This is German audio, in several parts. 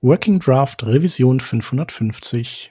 Working Draft Revision 550.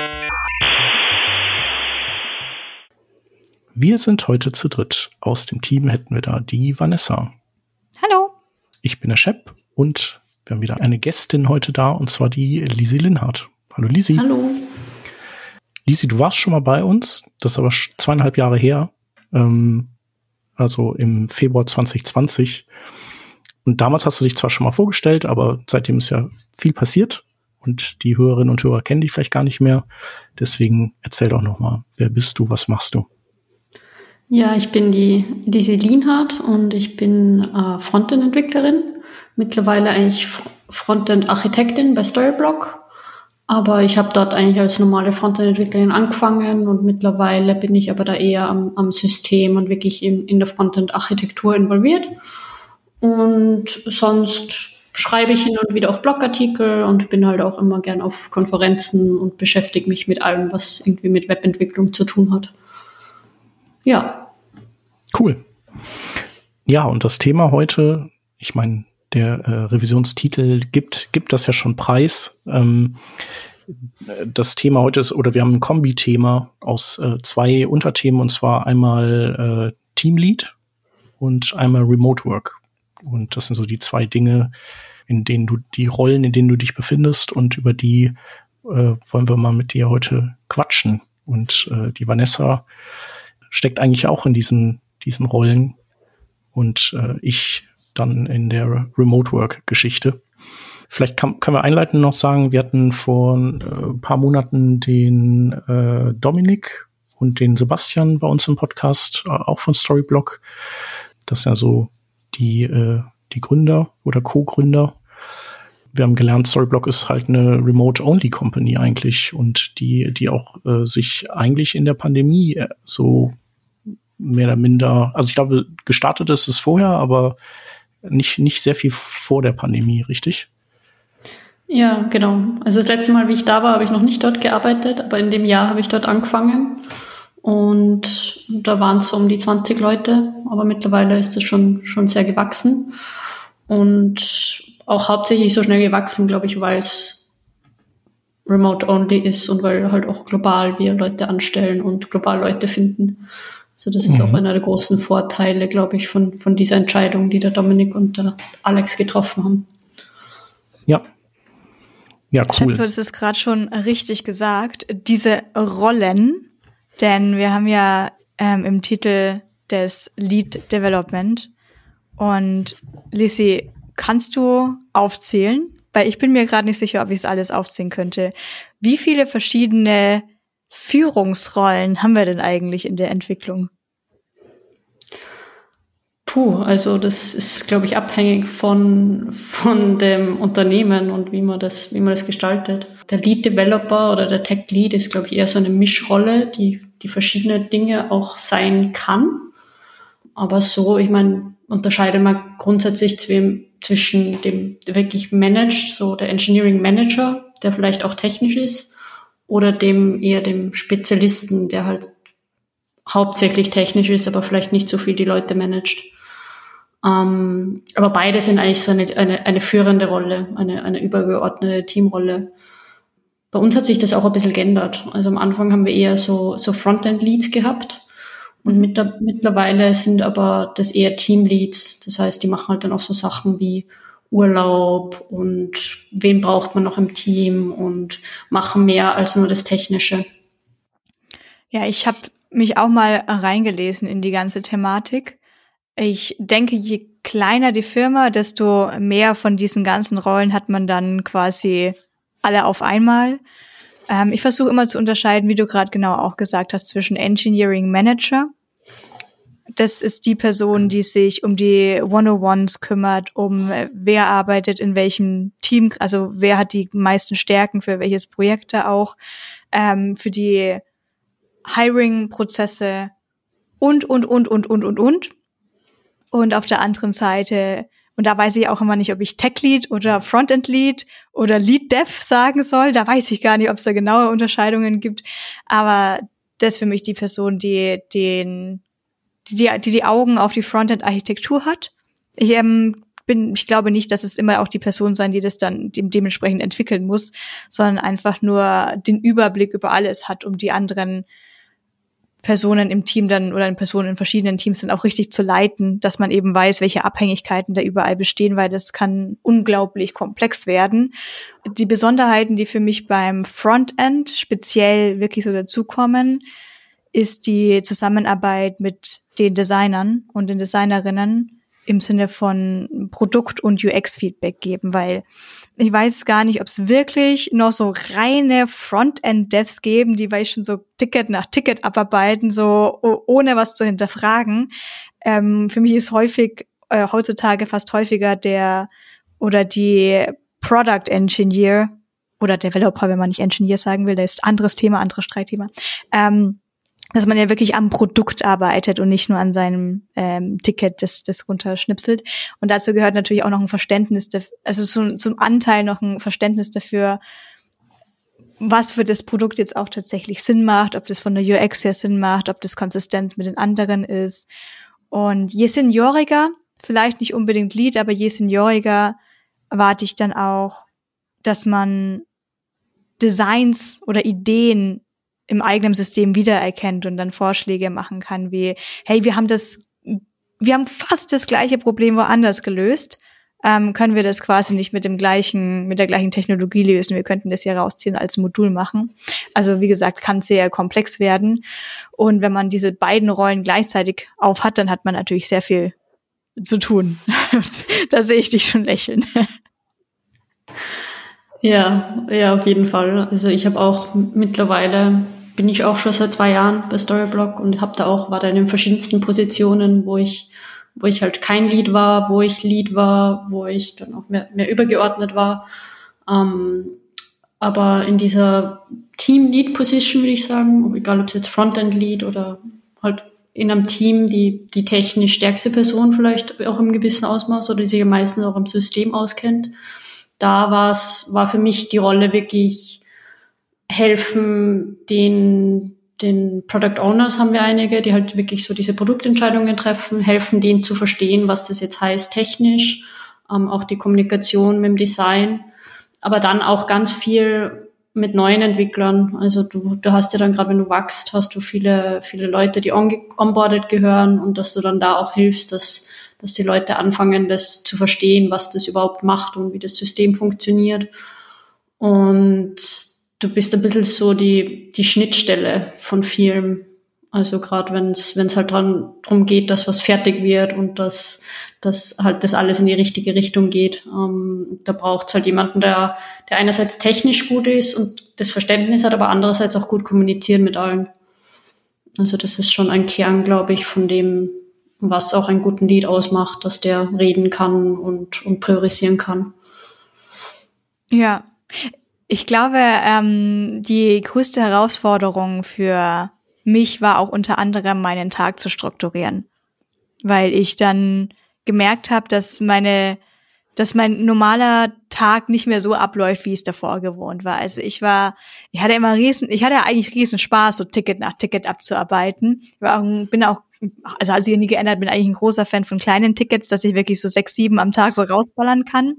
Wir sind heute zu dritt. Aus dem Team hätten wir da die Vanessa. Hallo. Ich bin der Shep und wir haben wieder eine Gästin heute da und zwar die Lisi Linhardt. Hallo Lisi. Hallo. Lisi, du warst schon mal bei uns, das ist aber zweieinhalb Jahre her, ähm, also im Februar 2020. Und damals hast du dich zwar schon mal vorgestellt, aber seitdem ist ja viel passiert und die Hörerinnen und Hörer kennen dich vielleicht gar nicht mehr. Deswegen erzähl doch noch mal, wer bist du, was machst du? Ja, ich bin die Lisi Lienhardt und ich bin äh, Frontend-Entwicklerin. Mittlerweile eigentlich Frontend-Architektin bei Storyblock. Aber ich habe dort eigentlich als normale Frontend-Entwicklerin angefangen und mittlerweile bin ich aber da eher am, am System und wirklich in, in der Frontend-Architektur involviert. Und sonst schreibe ich hin und wieder auch Blogartikel und bin halt auch immer gern auf Konferenzen und beschäftige mich mit allem, was irgendwie mit Webentwicklung zu tun hat. Ja, Cool. Ja, und das Thema heute, ich meine, der äh, Revisionstitel gibt, gibt das ja schon preis. Ähm, das Thema heute ist, oder wir haben ein Kombi-Thema aus äh, zwei Unterthemen, und zwar einmal äh, Teamlead und einmal Remote Work. Und das sind so die zwei Dinge, in denen du, die Rollen, in denen du dich befindest und über die äh, wollen wir mal mit dir heute quatschen. Und äh, die Vanessa steckt eigentlich auch in diesen diesen Rollen und äh, ich dann in der Remote Work Geschichte. Vielleicht kann, können wir einleitend noch sagen, wir hatten vor äh, paar Monaten den äh, Dominik und den Sebastian bei uns im Podcast, äh, auch von Storyblock. Das sind ja so die, äh, die Gründer oder Co-Gründer. Wir haben gelernt, Storyblock ist halt eine Remote-Only-Company eigentlich und die, die auch äh, sich eigentlich in der Pandemie äh, so mehr oder minder, also ich glaube, gestartet ist es vorher, aber nicht, nicht sehr viel vor der Pandemie, richtig? Ja, genau. Also das letzte Mal, wie ich da war, habe ich noch nicht dort gearbeitet, aber in dem Jahr habe ich dort angefangen. Und da waren es so um die 20 Leute, aber mittlerweile ist das schon, schon sehr gewachsen. Und auch hauptsächlich so schnell gewachsen, glaube ich, weil es remote only ist und weil halt auch global wir Leute anstellen und global Leute finden. So, das ist mhm. auch einer der großen Vorteile, glaube ich, von, von dieser Entscheidung, die der Dominik und der Alex getroffen haben. Ja. Ja, cool. Du hast es gerade schon richtig gesagt. Diese Rollen, denn wir haben ja ähm, im Titel des Lead Development und Lissy, kannst du aufzählen? Weil ich bin mir gerade nicht sicher, ob ich es alles aufzählen könnte. Wie viele verschiedene Führungsrollen haben wir denn eigentlich in der Entwicklung? Puh, also das ist, glaube ich, abhängig von, von dem Unternehmen und wie man das, wie man das gestaltet. Der Lead Developer oder der Tech Lead ist, glaube ich, eher so eine Mischrolle, die, die verschiedene Dinge auch sein kann. Aber so, ich meine, unterscheidet man grundsätzlich zwischen dem, wirklich managt, so der Engineering Manager, der vielleicht auch technisch ist, oder dem eher dem Spezialisten, der halt hauptsächlich technisch ist, aber vielleicht nicht so viel die Leute managt. Ähm, aber beide sind eigentlich so eine, eine, eine führende Rolle, eine, eine übergeordnete Teamrolle. Bei uns hat sich das auch ein bisschen geändert. Also am Anfang haben wir eher so, so Frontend-Leads gehabt. Und mit der, mittlerweile sind aber das eher Team-Leads. Das heißt, die machen halt dann auch so Sachen wie Urlaub und wen braucht man noch im Team und machen mehr als nur das Technische. Ja, ich habe mich auch mal reingelesen in die ganze Thematik. Ich denke, je kleiner die Firma, desto mehr von diesen ganzen Rollen hat man dann quasi alle auf einmal. Ähm, ich versuche immer zu unterscheiden, wie du gerade genau auch gesagt hast, zwischen Engineering Manager. Das ist die Person, die sich um die One-on-Ones kümmert, um äh, wer arbeitet in welchem Team, also wer hat die meisten Stärken für welches Projekte auch, ähm, für die Hiring-Prozesse und, und, und, und, und, und, und. Und auf der anderen Seite, und da weiß ich auch immer nicht, ob ich Tech Lead oder Frontend Lead oder Lead Dev sagen soll. Da weiß ich gar nicht, ob es da genaue Unterscheidungen gibt. Aber das ist für mich die Person, die den, die, die, die Augen auf die Frontend-Architektur hat. Ich ähm, bin, ich glaube nicht, dass es immer auch die Person sein, die das dann dementsprechend entwickeln muss, sondern einfach nur den Überblick über alles hat, um die anderen Personen im Team dann oder Personen in verschiedenen Teams dann auch richtig zu leiten, dass man eben weiß, welche Abhängigkeiten da überall bestehen, weil das kann unglaublich komplex werden. Die Besonderheiten, die für mich beim Frontend speziell wirklich so dazukommen, ist die Zusammenarbeit mit den Designern und den Designerinnen im Sinne von Produkt- und UX-Feedback geben, weil ich weiß gar nicht, ob es wirklich noch so reine Frontend-Devs geben, die weil schon so Ticket nach Ticket abarbeiten, so ohne was zu hinterfragen. Ähm, für mich ist häufig äh, heutzutage fast häufiger der oder die Product Engineer oder Developer, wenn man nicht Engineer sagen will, das ist anderes Thema, anderes Streitthema. Ähm, dass man ja wirklich am Produkt arbeitet und nicht nur an seinem ähm, Ticket, das, das runterschnipselt. Und dazu gehört natürlich auch noch ein Verständnis, also zum, zum Anteil noch ein Verständnis dafür, was für das Produkt jetzt auch tatsächlich Sinn macht, ob das von der UX her Sinn macht, ob das konsistent mit den anderen ist. Und je senioriger, vielleicht nicht unbedingt Lead, aber je senioriger erwarte ich dann auch, dass man Designs oder Ideen im eigenen System wiedererkennt und dann Vorschläge machen kann wie, hey, wir haben das, wir haben fast das gleiche Problem woanders gelöst. Ähm, können wir das quasi nicht mit dem gleichen, mit der gleichen Technologie lösen. Wir könnten das hier rausziehen als Modul machen. Also wie gesagt, kann sehr komplex werden. Und wenn man diese beiden Rollen gleichzeitig auf hat, dann hat man natürlich sehr viel zu tun. da sehe ich dich schon lächeln. Ja, ja, auf jeden Fall. Also ich habe auch mittlerweile bin ich auch schon seit zwei Jahren bei Storyblock und habe da auch, war da in den verschiedensten Positionen, wo ich, wo ich halt kein Lead war, wo ich Lead war, wo ich dann auch mehr, mehr übergeordnet war. Ähm, aber in dieser Team-Lead-Position würde ich sagen, egal ob es jetzt Frontend-Lead oder halt in einem Team die, die technisch stärkste Person vielleicht auch im gewissen Ausmaß oder die sich am meisten auch im System auskennt. Da war's, war für mich die Rolle wirklich helfen den, den Product Owners haben wir einige, die halt wirklich so diese Produktentscheidungen treffen, helfen denen zu verstehen, was das jetzt heißt technisch, ähm, auch die Kommunikation mit dem Design, aber dann auch ganz viel mit neuen Entwicklern. Also du, du hast ja dann gerade, wenn du wachst, hast du viele, viele Leute, die on onboarded gehören und dass du dann da auch hilfst, dass, dass die Leute anfangen, das zu verstehen, was das überhaupt macht und wie das System funktioniert. Und du bist ein bisschen so die, die Schnittstelle von vielem. Also gerade wenn es wenn es halt dran drum geht, dass was fertig wird und dass, dass halt das alles in die richtige Richtung geht. Ähm, da braucht es halt jemanden, der, der einerseits technisch gut ist und das Verständnis hat, aber andererseits auch gut kommunizieren mit allen. Also das ist schon ein Kern, glaube ich, von dem, was auch einen guten Lied ausmacht, dass der reden kann und, und priorisieren kann. Ja, ich glaube, ähm, die größte Herausforderung für mich war auch unter anderem, meinen Tag zu strukturieren, weil ich dann gemerkt habe, dass meine, dass mein normaler Tag nicht mehr so abläuft, wie es davor gewohnt war. Also ich war, ich hatte immer riesen, ich hatte eigentlich riesen Spaß, so Ticket nach Ticket abzuarbeiten. Ich war auch, bin auch also hat sich nie geändert, bin eigentlich ein großer Fan von kleinen Tickets, dass ich wirklich so sechs, sieben am Tag so rausballern kann.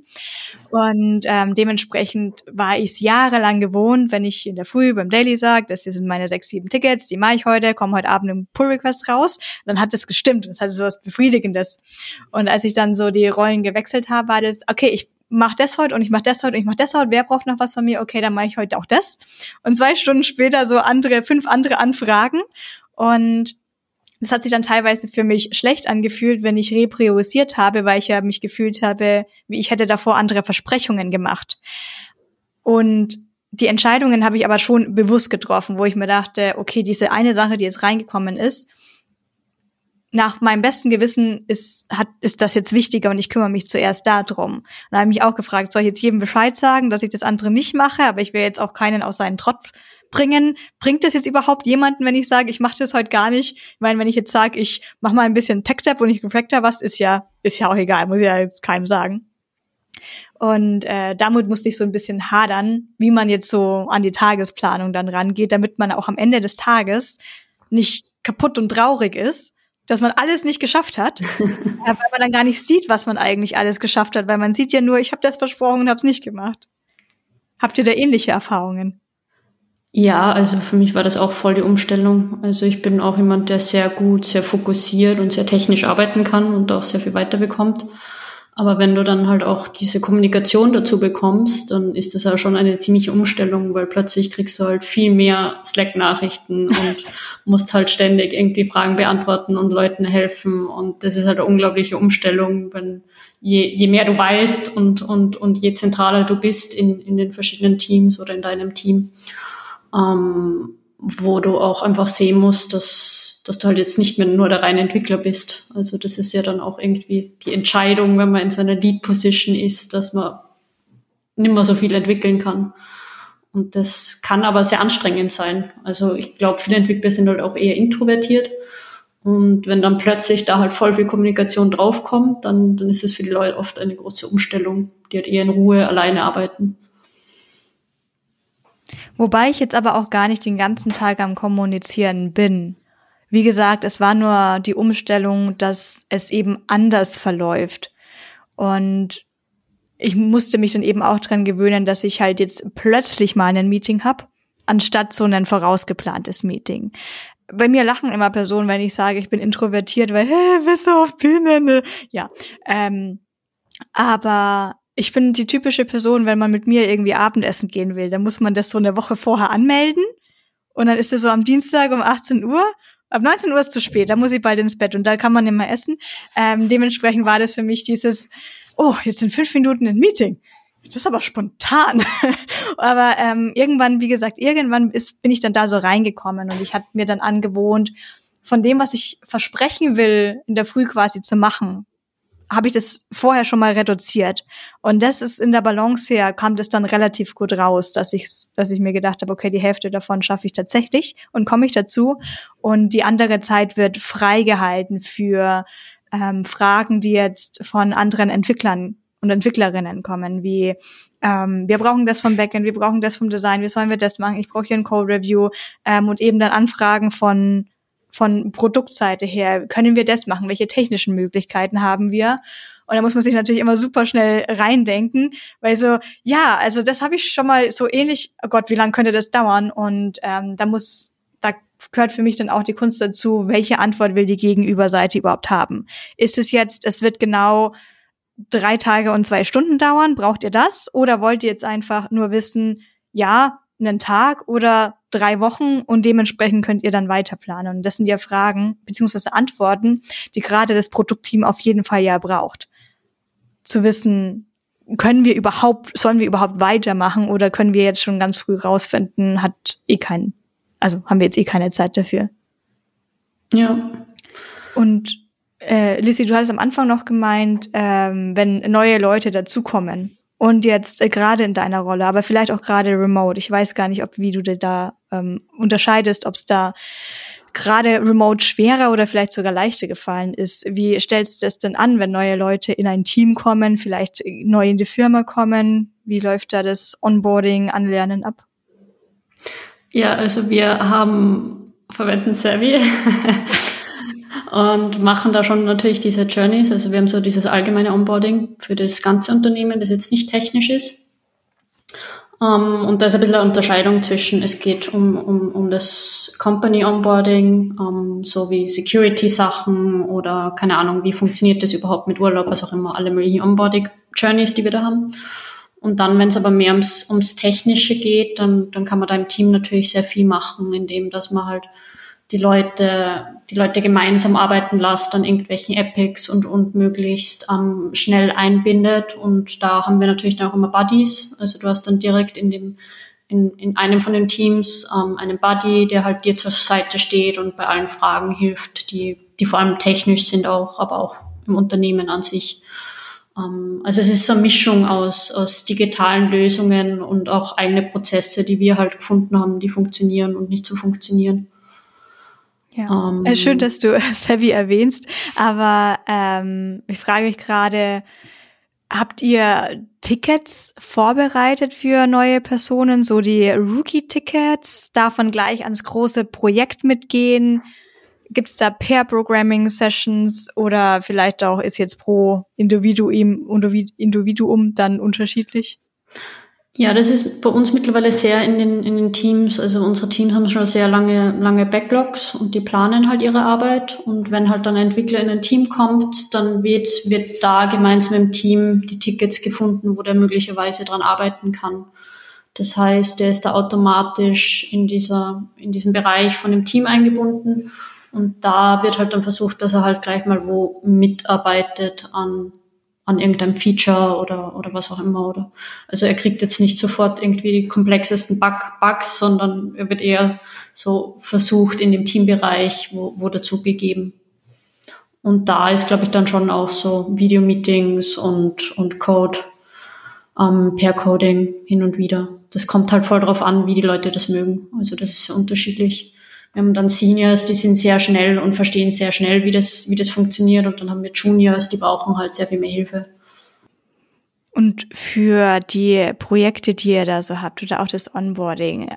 Und ähm, dementsprechend war ich es jahrelang gewohnt, wenn ich in der Früh beim Daily sage, das hier sind meine sechs, sieben Tickets, die mache ich heute, komme heute Abend im Pull-Request raus, dann hat das gestimmt. Das hatte so was Befriedigendes. Und als ich dann so die Rollen gewechselt habe, war das, okay, ich mach das heute und ich mach das heute und ich mach das heute. Wer braucht noch was von mir? Okay, dann mache ich heute auch das. Und zwei Stunden später so andere, fünf andere Anfragen Und das hat sich dann teilweise für mich schlecht angefühlt, wenn ich repriorisiert habe, weil ich ja mich gefühlt habe, wie ich hätte davor andere Versprechungen gemacht. Und die Entscheidungen habe ich aber schon bewusst getroffen, wo ich mir dachte, okay, diese eine Sache, die jetzt reingekommen ist, nach meinem besten Gewissen ist, hat, ist das jetzt wichtiger und ich kümmere mich zuerst darum. Und da habe ich mich auch gefragt, soll ich jetzt jedem Bescheid sagen, dass ich das andere nicht mache, aber ich will jetzt auch keinen aus seinen Trott bringen. Bringt das jetzt überhaupt jemanden, wenn ich sage, ich mache das heute gar nicht? Ich meine, wenn ich jetzt sage, ich mache mal ein bisschen Tech-Tab und ich reflektor was, ist ja, ist ja auch egal, muss ich ja jetzt keinem sagen. Und äh, damit musste ich so ein bisschen hadern, wie man jetzt so an die Tagesplanung dann rangeht, damit man auch am Ende des Tages nicht kaputt und traurig ist, dass man alles nicht geschafft hat, weil man dann gar nicht sieht, was man eigentlich alles geschafft hat, weil man sieht ja nur, ich habe das versprochen und habe es nicht gemacht. Habt ihr da ähnliche Erfahrungen? Ja, also für mich war das auch voll die Umstellung. Also ich bin auch jemand, der sehr gut, sehr fokussiert und sehr technisch arbeiten kann und auch sehr viel weiterbekommt. Aber wenn du dann halt auch diese Kommunikation dazu bekommst, dann ist das ja schon eine ziemliche Umstellung, weil plötzlich kriegst du halt viel mehr Slack-Nachrichten und musst halt ständig irgendwie Fragen beantworten und Leuten helfen. Und das ist halt eine unglaubliche Umstellung, wenn je, je mehr du weißt und, und, und je zentraler du bist in, in den verschiedenen Teams oder in deinem Team ähm, wo du auch einfach sehen musst, dass, dass du halt jetzt nicht mehr nur der reine Entwickler bist. Also das ist ja dann auch irgendwie die Entscheidung, wenn man in so einer Lead-Position ist, dass man nicht mehr so viel entwickeln kann. Und das kann aber sehr anstrengend sein. Also ich glaube, viele Entwickler sind halt auch eher introvertiert. Und wenn dann plötzlich da halt voll viel Kommunikation draufkommt, dann, dann ist es für die Leute oft eine große Umstellung, die halt eher in Ruhe alleine arbeiten. Wobei ich jetzt aber auch gar nicht den ganzen Tag am Kommunizieren bin. Wie gesagt, es war nur die Umstellung, dass es eben anders verläuft. Und ich musste mich dann eben auch dran gewöhnen, dass ich halt jetzt plötzlich mal ein Meeting hab, anstatt so ein vorausgeplantes Meeting. Bei mir lachen immer Personen, wenn ich sage, ich bin introvertiert, weil, hä, bist du auf Bühne? Ja. Ähm, aber ich bin die typische Person, wenn man mit mir irgendwie Abendessen gehen will, dann muss man das so eine Woche vorher anmelden. Und dann ist es so am Dienstag um 18 Uhr. Ab 19 Uhr ist zu spät, da muss ich bald ins Bett und da kann man immer essen. Ähm, dementsprechend war das für mich dieses, oh, jetzt sind fünf Minuten ein Meeting. Das ist aber spontan. aber ähm, irgendwann, wie gesagt, irgendwann ist, bin ich dann da so reingekommen und ich hatte mir dann angewohnt, von dem, was ich versprechen will, in der Früh quasi zu machen, habe ich das vorher schon mal reduziert. Und das ist in der Balance her, kam das dann relativ gut raus, dass ich, dass ich mir gedacht habe, okay, die Hälfte davon schaffe ich tatsächlich und komme ich dazu. Und die andere Zeit wird freigehalten für ähm, Fragen, die jetzt von anderen Entwicklern und Entwicklerinnen kommen, wie ähm, wir brauchen das vom Backend, wir brauchen das vom Design, wie sollen wir das machen, ich brauche hier ein Code-Review ähm, und eben dann Anfragen von von Produktseite her, können wir das machen? Welche technischen Möglichkeiten haben wir? Und da muss man sich natürlich immer super schnell reindenken, weil so, ja, also das habe ich schon mal so ähnlich, oh Gott, wie lange könnte das dauern? Und ähm, da muss, da gehört für mich dann auch die Kunst dazu, welche Antwort will die Gegenüberseite überhaupt haben? Ist es jetzt, es wird genau drei Tage und zwei Stunden dauern, braucht ihr das? Oder wollt ihr jetzt einfach nur wissen, ja, einen Tag oder drei Wochen und dementsprechend könnt ihr dann weiter planen. Und das sind ja Fragen beziehungsweise Antworten, die gerade das Produktteam auf jeden Fall ja braucht. Zu wissen, können wir überhaupt, sollen wir überhaupt weitermachen oder können wir jetzt schon ganz früh rausfinden, hat eh keinen, also haben wir jetzt eh keine Zeit dafür. Ja. Und äh, Lissy, du hattest am Anfang noch gemeint, ähm, wenn neue Leute dazukommen, und jetzt äh, gerade in deiner Rolle, aber vielleicht auch gerade remote. Ich weiß gar nicht, ob wie du dir da ähm, unterscheidest, ob es da gerade remote schwerer oder vielleicht sogar leichter gefallen ist. Wie stellst du das denn an, wenn neue Leute in ein Team kommen, vielleicht neu in die Firma kommen? Wie läuft da das Onboarding, Anlernen ab? Ja, also wir haben verwenden Savvy und machen da schon natürlich diese Journeys. Also wir haben so dieses allgemeine Onboarding für das ganze Unternehmen, das jetzt nicht technisch ist. Um, ähm, und da ist ein bisschen eine Unterscheidung zwischen, es geht um, um, um das Company Onboarding, um, ähm, so wie Security-Sachen oder keine Ahnung, wie funktioniert das überhaupt mit Urlaub, was auch immer, alle möglichen Onboarding-Journeys, die wir da haben. Und dann, wenn es aber mehr ums, ums Technische geht, dann, dann kann man da im Team natürlich sehr viel machen, indem dass man halt die Leute, die Leute gemeinsam arbeiten lässt an irgendwelchen Epics und, und möglichst ähm, schnell einbindet. Und da haben wir natürlich dann auch immer Buddies. Also du hast dann direkt in dem in, in einem von den Teams ähm, einen Buddy, der halt dir zur Seite steht und bei allen Fragen hilft, die, die vor allem technisch sind auch, aber auch im Unternehmen an sich. Ähm, also es ist so eine Mischung aus, aus digitalen Lösungen und auch eigene Prozesse, die wir halt gefunden haben, die funktionieren und nicht so funktionieren. Ja. Ähm, äh, Schön, dass du Savvy erwähnst, aber ähm, ich frage mich gerade, habt ihr Tickets vorbereitet für neue Personen, so die Rookie-Tickets? Darf man gleich ans große Projekt mitgehen? Gibt es da Pair-Programming-Sessions oder vielleicht auch ist jetzt pro Individuum, Individuum dann unterschiedlich? Ja, das ist bei uns mittlerweile sehr in den, in den Teams. Also unsere Teams haben schon sehr lange, lange Backlogs und die planen halt ihre Arbeit. Und wenn halt dann ein Entwickler in ein Team kommt, dann wird, wird da gemeinsam im Team die Tickets gefunden, wo der möglicherweise dran arbeiten kann. Das heißt, der ist da automatisch in dieser, in diesem Bereich von dem Team eingebunden. Und da wird halt dann versucht, dass er halt gleich mal wo mitarbeitet an an irgendeinem Feature oder, oder was auch immer. Oder also er kriegt jetzt nicht sofort irgendwie die komplexesten Bug, Bugs, sondern er wird eher so versucht in dem Teambereich, wo, wo dazu gegeben. Und da ist, glaube ich, dann schon auch so Video-Meetings und, und Code, ähm, per Coding hin und wieder. Das kommt halt voll drauf an, wie die Leute das mögen. Also das ist sehr unterschiedlich. Wir haben dann Seniors, die sind sehr schnell und verstehen sehr schnell, wie das, wie das funktioniert. Und dann haben wir Juniors, die brauchen halt sehr viel mehr Hilfe. Und für die Projekte, die ihr da so habt oder auch das Onboarding,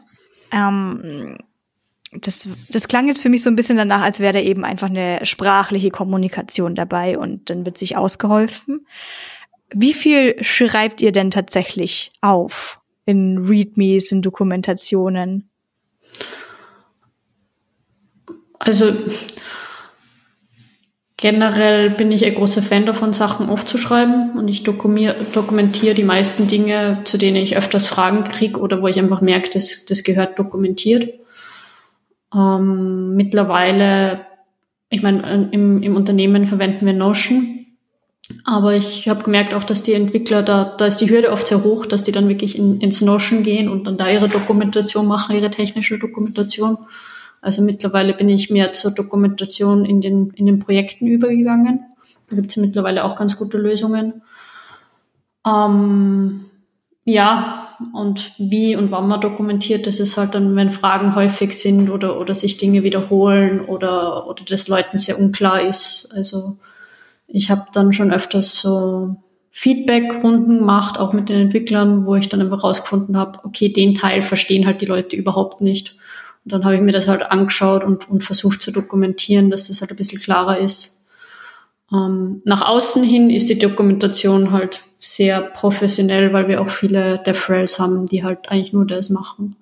ähm, das, das klang jetzt für mich so ein bisschen danach, als wäre da eben einfach eine sprachliche Kommunikation dabei und dann wird sich ausgeholfen. Wie viel schreibt ihr denn tatsächlich auf in Readmes, in Dokumentationen? Also generell bin ich ein großer Fan davon, Sachen aufzuschreiben und ich dokumentiere die meisten Dinge, zu denen ich öfters Fragen kriege oder wo ich einfach merke, das, das gehört dokumentiert. Ähm, mittlerweile, ich meine, im, im Unternehmen verwenden wir Notion, aber ich habe gemerkt auch, dass die Entwickler, da, da ist die Hürde oft sehr hoch, dass die dann wirklich in, ins Notion gehen und dann da ihre Dokumentation machen, ihre technische Dokumentation. Also mittlerweile bin ich mehr zur Dokumentation in den, in den Projekten übergegangen. Da gibt es mittlerweile auch ganz gute Lösungen. Ähm, ja, und wie und wann man dokumentiert, das ist halt dann, wenn Fragen häufig sind oder, oder sich Dinge wiederholen oder, oder das Leuten sehr unklar ist. Also ich habe dann schon öfters so Feedback-Runden gemacht, auch mit den Entwicklern, wo ich dann einfach rausgefunden habe, okay, den Teil verstehen halt die Leute überhaupt nicht. Und dann habe ich mir das halt angeschaut und, und versucht zu dokumentieren, dass das halt ein bisschen klarer ist. Ähm, nach außen hin ist die Dokumentation halt sehr professionell, weil wir auch viele DevRels haben, die halt eigentlich nur das machen.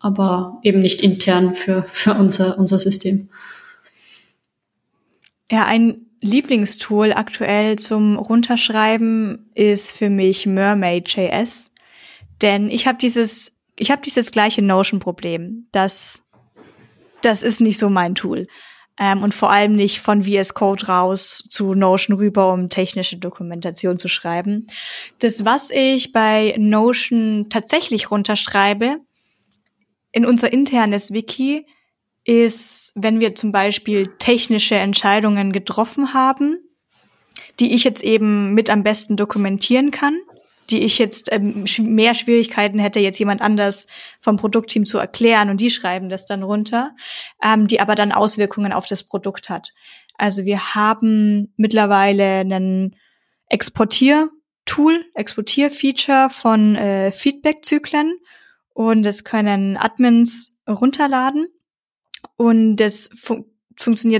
Aber eben nicht intern für, für unser, unser System. Ja, ein Lieblingstool aktuell zum Runterschreiben ist für mich Mermaid.js. Denn ich habe dieses ich habe dieses gleiche Notion-Problem. Das, das ist nicht so mein Tool. Ähm, und vor allem nicht von VS Code raus zu Notion rüber, um technische Dokumentation zu schreiben. Das, was ich bei Notion tatsächlich runterschreibe, in unser internes Wiki, ist, wenn wir zum Beispiel technische Entscheidungen getroffen haben, die ich jetzt eben mit am besten dokumentieren kann die ich jetzt ähm, mehr Schwierigkeiten hätte, jetzt jemand anders vom Produktteam zu erklären und die schreiben das dann runter, ähm, die aber dann Auswirkungen auf das Produkt hat. Also wir haben mittlerweile einen Exportier-Tool, Exportier-Feature von äh, Feedback-Zyklen und das können Admins runterladen und das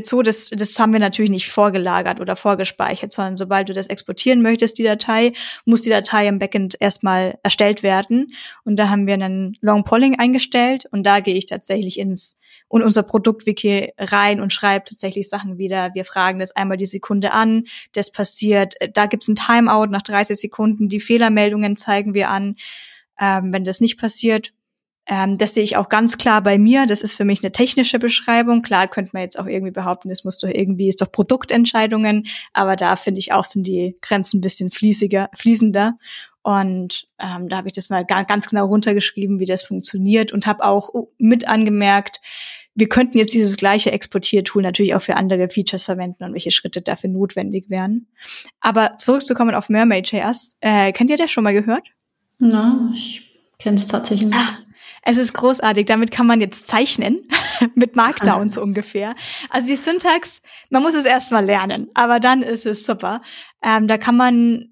so, dass das haben wir natürlich nicht vorgelagert oder vorgespeichert, sondern sobald du das exportieren möchtest, die Datei, muss die Datei im Backend erstmal erstellt werden. Und da haben wir einen Long Polling eingestellt und da gehe ich tatsächlich ins und unser Produktwiki rein und schreibe tatsächlich Sachen wieder. Wir fragen das einmal die Sekunde an, das passiert, da gibt's ein Timeout nach 30 Sekunden, die Fehlermeldungen zeigen wir an. Ähm, wenn das nicht passiert, Ähm, das sehe ich auch ganz klar bei mir. Das ist für mich eine technische Beschreibung. Klar könnte man jetzt auch irgendwie behaupten, es muss doch irgendwie, ist doch Produktentscheidungen. Aber da finde ich auch, sind die Grenzen ein bisschen fließiger, fließender. Und ähm, da habe ich das mal ganz genau runtergeschrieben, wie das funktioniert und habe auch mit angemerkt, wir könnten jetzt dieses gleiche Exportiertool natürlich auch für andere Features verwenden und welche Schritte dafür notwendig wären. Aber zurückzukommen auf Mermaid.js, äh, kennt ihr das schon mal gehört? Na, ich kenne es tatsächlich nicht. Ah, es ist großartig. Damit kann man jetzt zeichnen mit Markdown so ungefähr. Also die Syntax, man muss es erstmal lernen, aber dann ist es super. Ähm, da kann man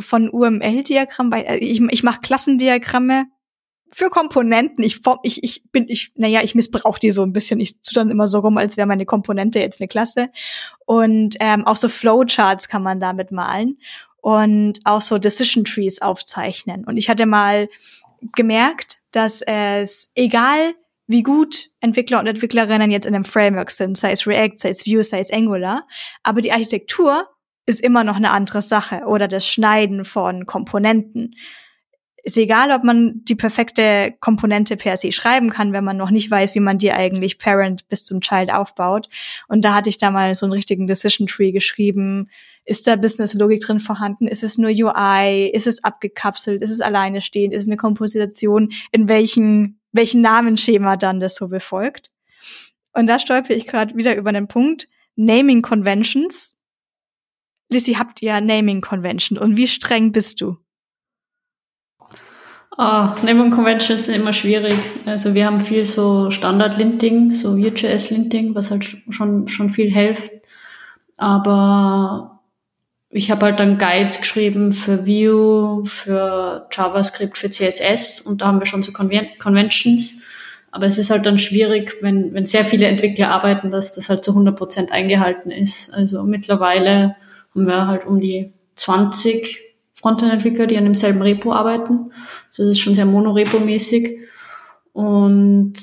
von UML-Diagramm, äh, ich, ich mache Klassendiagramme für Komponenten. Ich, ich, ich bin, ich, naja, ich missbrauche die so ein bisschen. Ich tue dann immer so rum, als wäre meine Komponente jetzt eine Klasse. Und ähm, auch so Flowcharts kann man damit malen und auch so Decision Trees aufzeichnen. Und ich hatte mal gemerkt, dass es egal wie gut Entwickler und Entwicklerinnen jetzt in einem Framework sind, sei es React, sei es Vue, sei es Angular, aber die Architektur ist immer noch eine andere Sache oder das Schneiden von Komponenten ist egal, ob man die perfekte Komponente per se schreiben kann, wenn man noch nicht weiß, wie man die eigentlich Parent bis zum Child aufbaut. Und da hatte ich da mal so einen richtigen Decision Tree geschrieben. Ist da Business Logik drin vorhanden? Ist es nur UI? Ist es abgekapselt? Ist es alleine stehend? Ist es eine Komposition? In welchen, welchen Namensschema dann das so befolgt? Und da stolpe ich gerade wieder über einen Punkt. Naming Conventions. Lissy, habt ihr Naming Convention und wie streng bist du? Ah, Naming Conventions sind immer schwierig. Also wir haben viel so Standard-Linting, so Vue.js-Linting, was halt schon, schon viel hilft. Aber ich habe halt dann Guides geschrieben für Vue, für JavaScript, für CSS und da haben wir schon so Conven Conventions. Aber es ist halt dann schwierig, wenn, wenn sehr viele Entwickler arbeiten, dass das halt zu 100 Prozent eingehalten ist. Also mittlerweile haben wir halt um die 20 Frontend-Entwickler, die an demselben Repo arbeiten. Also das ist schon sehr monorepo-mäßig. Und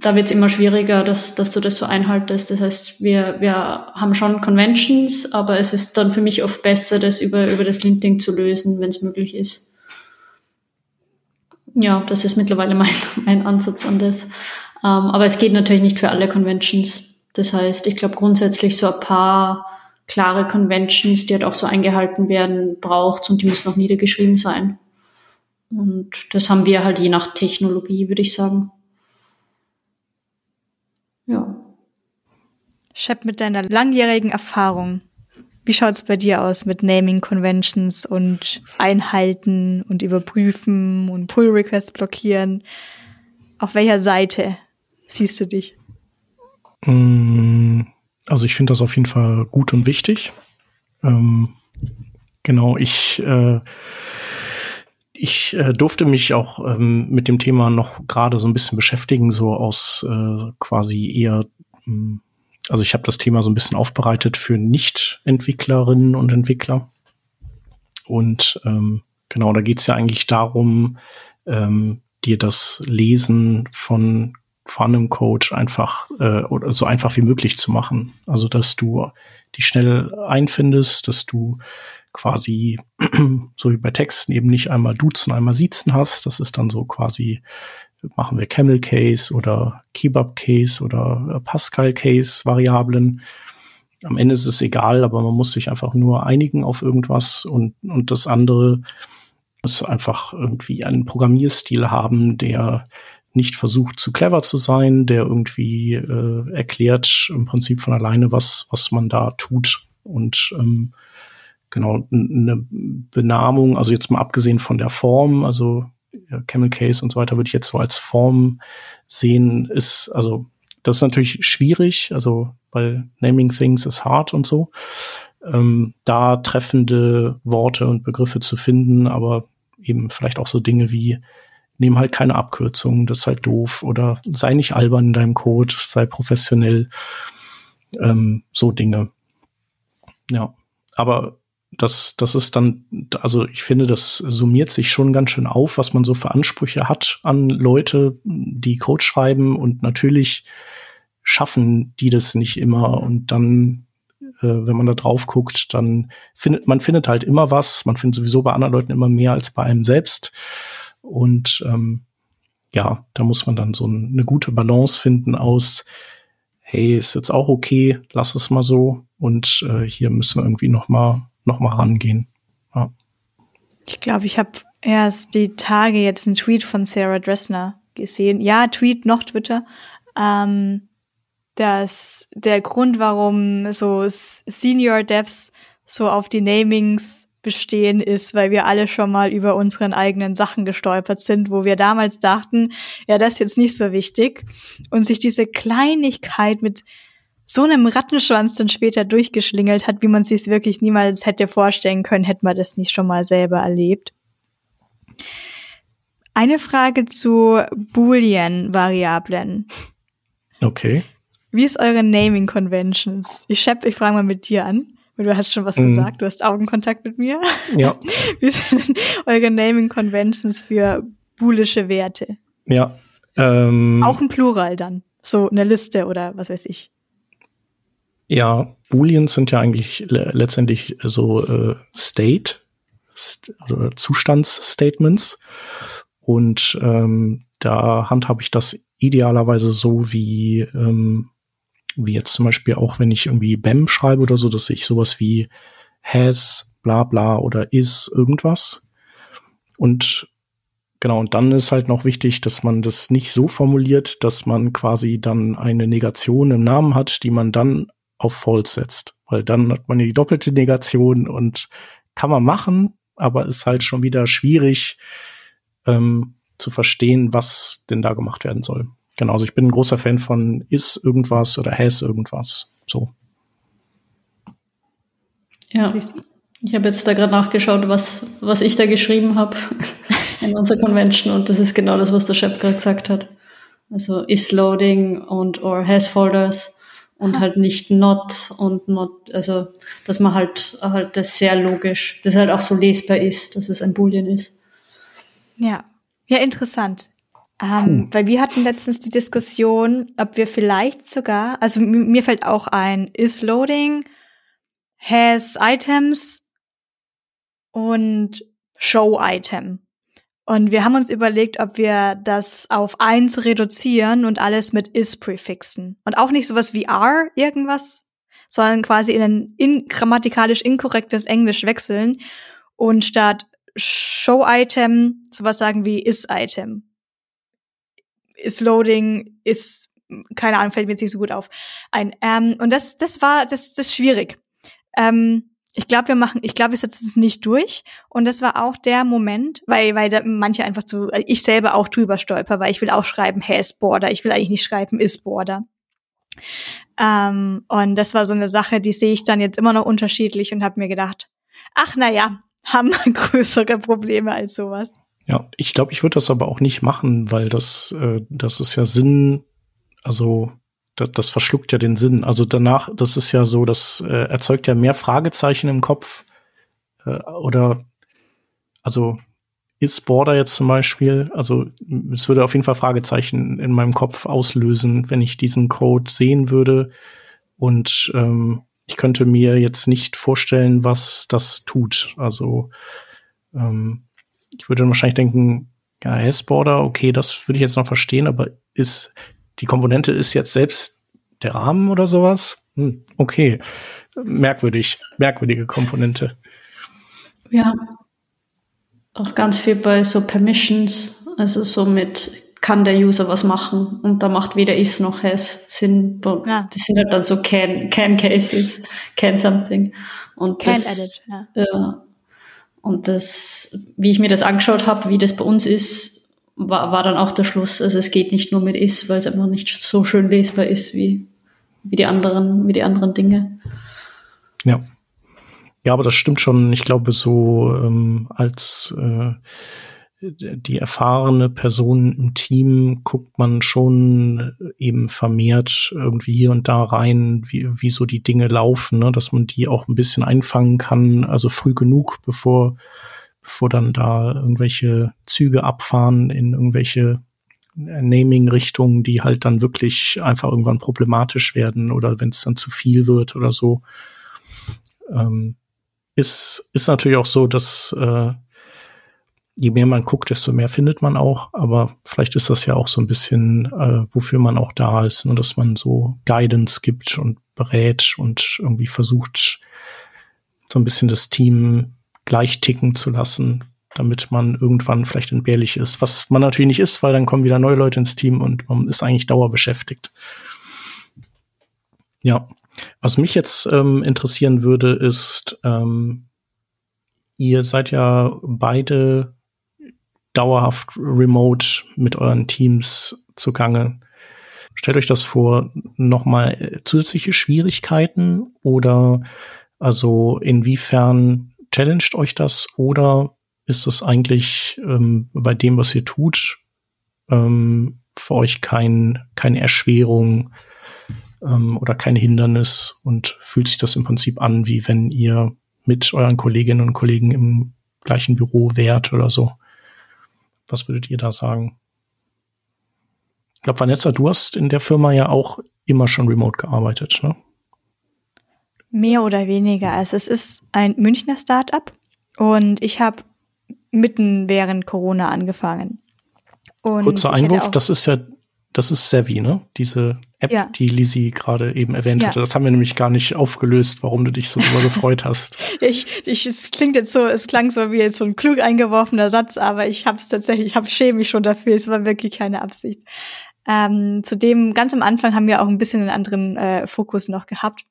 da wird es immer schwieriger, dass, dass du das so einhaltest. Das heißt, wir, wir haben schon Conventions, aber es ist dann für mich oft besser, das über, über das Linting zu lösen, wenn es möglich ist. Ja, das ist mittlerweile mein, mein Ansatz an das. Ähm, aber es geht natürlich nicht für alle Conventions. Das heißt, ich glaube grundsätzlich so ein paar klare Conventions, die halt auch so eingehalten werden, braucht und die müssen auch niedergeschrieben sein. Und das haben wir halt je nach Technologie, würde ich sagen. Ja. Shep, mit deiner langjährigen Erfahrung, wie schaut's bei dir aus mit Naming Conventions und Einhalten und Überprüfen und Pull Requests blockieren? Auf welcher Seite siehst du dich? Mm, also ich finde das auf jeden Fall gut und wichtig. Ähm, genau, ich äh, ich äh, durfte mich auch ähm, mit dem Thema noch gerade so ein bisschen beschäftigen, so aus äh, quasi eher, ähm, also ich habe das Thema so ein bisschen aufbereitet für Nicht-Entwicklerinnen und Entwickler. Und ähm, genau, da geht es ja eigentlich darum, ähm, dir das Lesen von einem Coach einfach äh, oder so einfach wie möglich zu machen. Also dass du die schnell einfindest, dass du quasi so wie bei Texten eben nicht einmal duzen, einmal siezen hast. Das ist dann so quasi machen wir Camel Case oder Kebab Case oder Pascal Case Variablen. Am Ende ist es egal, aber man muss sich einfach nur einigen auf irgendwas und, und das andere muss einfach irgendwie einen Programmierstil haben, der nicht versucht zu clever zu sein, der irgendwie äh, erklärt im Prinzip von alleine, was, was man da tut. Und ähm, genau, eine Benamung, also jetzt mal abgesehen von der Form, also Camel Case und so weiter, würde ich jetzt so als Form sehen, ist, also das ist natürlich schwierig, also weil Naming Things is hard und so. Ähm, da treffende Worte und Begriffe zu finden, aber eben vielleicht auch so Dinge wie nehm halt keine Abkürzungen, das ist halt doof oder sei nicht albern in deinem Code, sei professionell, ähm, so Dinge. Ja, aber das, das ist dann, also ich finde, das summiert sich schon ganz schön auf, was man so für Ansprüche hat an Leute, die Code schreiben und natürlich schaffen die das nicht immer und dann äh, wenn man da drauf guckt, dann findet man findet halt immer was. Man findet sowieso bei anderen Leuten immer mehr als bei einem selbst. Und ähm, ja, da muss man dann so eine gute Balance finden aus, hey, ist jetzt auch okay, lass es mal so und äh, hier müssen wir irgendwie noch mal, noch mal rangehen. Ja. Ich glaube, ich habe erst die Tage jetzt einen Tweet von Sarah Dressner gesehen. Ja, Tweet, noch Twitter. Ähm, dass der Grund, warum so Senior Devs so auf die Namings bestehen, ist, weil wir alle schon mal über unseren eigenen Sachen gestolpert sind, wo wir damals dachten, ja, das ist jetzt nicht so wichtig. Und sich diese Kleinigkeit mit so einem Rattenschwanz dann später durchgeschlingelt hat, wie man sich wirklich niemals hätte vorstellen können, hätte man das nicht schon mal selber erlebt. Eine Frage zu Boolean-Variablen. Okay. Wie ist eure Naming Conventions? Ich, Shep, ich frage mal mit dir an. Du hast schon was mhm. gesagt, du hast Augenkontakt mit mir. Ja. Wie sind denn eure Naming Conventions für boolische Werte? Ja. Ähm, Auch ein Plural dann. So eine Liste oder was weiß ich. Ja, Booleans sind ja eigentlich le letztendlich so äh, State st oder Zustandsstatements. Und ähm, da handhabe ich das idealerweise so wie ähm, wie jetzt zum Beispiel auch, wenn ich irgendwie BAM schreibe oder so, dass ich sowas wie has, bla bla oder is irgendwas. Und genau, und dann ist halt noch wichtig, dass man das nicht so formuliert, dass man quasi dann eine Negation im Namen hat, die man dann auf false setzt. Weil dann hat man die doppelte Negation und kann man machen, aber ist halt schon wieder schwierig ähm, zu verstehen, was denn da gemacht werden soll. Genau, also ich bin ein großer Fan von is irgendwas oder has irgendwas. So. Ja, ich habe jetzt da gerade nachgeschaut, was, was ich da geschrieben habe in unserer Convention und das ist genau das, was der Chef gerade gesagt hat. Also is loading und or has folders und halt nicht not und not, also dass man halt halt das sehr logisch, das halt auch so lesbar ist, dass es ein Boolean ist. Ja, ja interessant. Ähm, weil wir hatten letztens die Diskussion, ob wir vielleicht sogar, also mir fällt auch ein, is loading, has items und show item. Und wir haben uns überlegt, ob wir das auf eins reduzieren und alles mit is präfixen. Und auch nicht sowas wie are irgendwas, sondern quasi in ein in grammatikalisch inkorrektes Englisch wechseln und statt show item sowas sagen wie is item ist Loading, ist, keine Ahnung, fällt mir jetzt nicht so gut auf. Ein, ähm, und das, das war, das, das ist schwierig. Ähm, ich glaube, wir machen, ich glaube, wir setzen es nicht durch. Und das war auch der Moment, weil, weil da manche einfach zu, ich selber auch drüber stolper, weil ich will auch schreiben has border. Ich will eigentlich nicht schreiben is border. Ähm, und das war so eine Sache, die sehe ich dann jetzt immer noch unterschiedlich und habe mir gedacht, ach na ja, haben größere Probleme als sowas. Ja, ich glaube, ich würde das aber auch nicht machen, weil das, äh, das ist ja Sinn, also das, das verschluckt ja den Sinn. Also danach, das ist ja so, das äh, erzeugt ja mehr Fragezeichen im Kopf. Äh, oder also ist Border jetzt zum Beispiel, also es würde auf jeden Fall Fragezeichen in meinem Kopf auslösen, wenn ich diesen Code sehen würde. Und ähm, ich könnte mir jetzt nicht vorstellen, was das tut. Also ähm, ich würde wahrscheinlich denken, ja, S-Border, okay, das würde ich jetzt noch verstehen, aber ist, die Komponente ist jetzt selbst der Rahmen oder sowas? Hm, okay. Merkwürdig, merkwürdige Komponente. Ja. Auch ganz viel bei so Permissions, also so mit kann der User was machen und da macht weder is noch has Sinn. Ja. Das sind halt dann so can, can cases, can something. Und can das, edit, ja. ja und das, wie ich mir das angeschaut habe, wie das bei uns ist, war, war dann auch der Schluss. Also es geht nicht nur mit is, weil es einfach nicht so schön lesbar ist wie, wie die anderen, wie die anderen Dinge. Ja. Ja, aber das stimmt schon. Ich glaube, so ähm, als äh, die erfahrene Person im Team guckt man schon eben vermehrt irgendwie hier und da rein, wie, wie so die Dinge laufen, ne? dass man die auch ein bisschen einfangen kann, also früh genug, bevor, bevor dann da irgendwelche Züge abfahren in irgendwelche Naming-Richtungen, die halt dann wirklich einfach irgendwann problematisch werden oder wenn es dann zu viel wird oder so. Ähm, ist, ist natürlich auch so, dass äh, je mehr man guckt, desto mehr findet man auch. Aber vielleicht ist das ja auch so ein bisschen, äh, wofür man auch da ist und dass man so Guidance gibt und berät und irgendwie versucht, so ein bisschen das Team gleich ticken zu lassen, damit man irgendwann vielleicht entbehrlich ist. Was man natürlich nicht ist, weil dann kommen wieder neue Leute ins Team und man ist eigentlich dauerbeschäftigt. Ja, was mich jetzt ähm, interessieren würde, ist, ähm, ihr seid ja beide dauerhaft remote mit euren Teams zugange. Stellt euch das vor, nochmal zusätzliche Schwierigkeiten oder also inwiefern challenged euch das oder ist es eigentlich ähm, bei dem, was ihr tut, ähm, für euch kein, keine Erschwerung ähm, oder kein Hindernis und fühlt sich das im Prinzip an, wie wenn ihr mit euren Kolleginnen und Kollegen im gleichen Büro wärt oder so? Was würdet ihr da sagen? Ich glaube, Vanessa, du hast in der Firma ja auch immer schon remote gearbeitet, ne? Mehr oder weniger. Also es ist ein Münchner Startup und ich habe mitten während Corona angefangen. Und Kurzer Einwurf, das ist ja, das ist Savvy, ne? Diese App, ja. die Lisi gerade eben erwähnt ja. hatte. Das haben wir nämlich gar nicht aufgelöst, warum du dich so darüber gefreut hast. Ich, ich, es klingt jetzt so, es klang so wie jetzt so ein klug eingeworfener Satz, aber ich habe es tatsächlich, ich hab, schäme mich schon dafür. Es war wirklich keine Absicht. Ähm, zudem ganz am Anfang haben wir auch ein bisschen einen anderen äh, Fokus noch gehabt.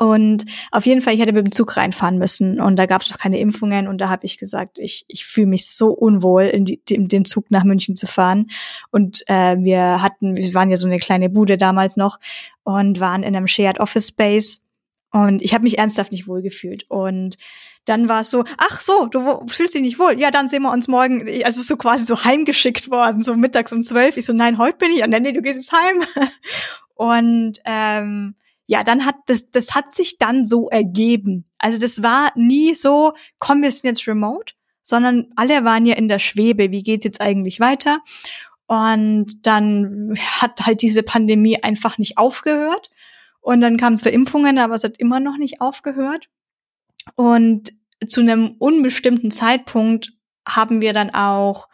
Und auf jeden Fall, ich hätte mit dem Zug reinfahren müssen und da gab es noch keine Impfungen und da habe ich gesagt, ich, ich fühle mich so unwohl, in, die, in den Zug nach München zu fahren. Und äh, wir hatten, wir waren ja so eine kleine Bude damals noch und waren in einem Shared Office Space und ich habe mich ernsthaft nicht wohl gefühlt. Und dann war es so, ach so, du fühlst dich nicht wohl. Ja, dann sehen wir uns morgen. Also so quasi so heimgeschickt worden, so mittags um zwölf. Ich so, nein, heute bin ich. Und dann, nee, du gehst jetzt heim. Und ähm, ja, dann hat das, das hat sich dann so ergeben. Also das war nie so, komm, wir sind jetzt remote, sondern alle waren ja in der Schwebe. Wie geht's jetzt eigentlich weiter? Und dann hat halt diese Pandemie einfach nicht aufgehört. Und dann kamen zwar Impfungen, aber es hat immer noch nicht aufgehört. Und zu einem unbestimmten Zeitpunkt haben wir dann auch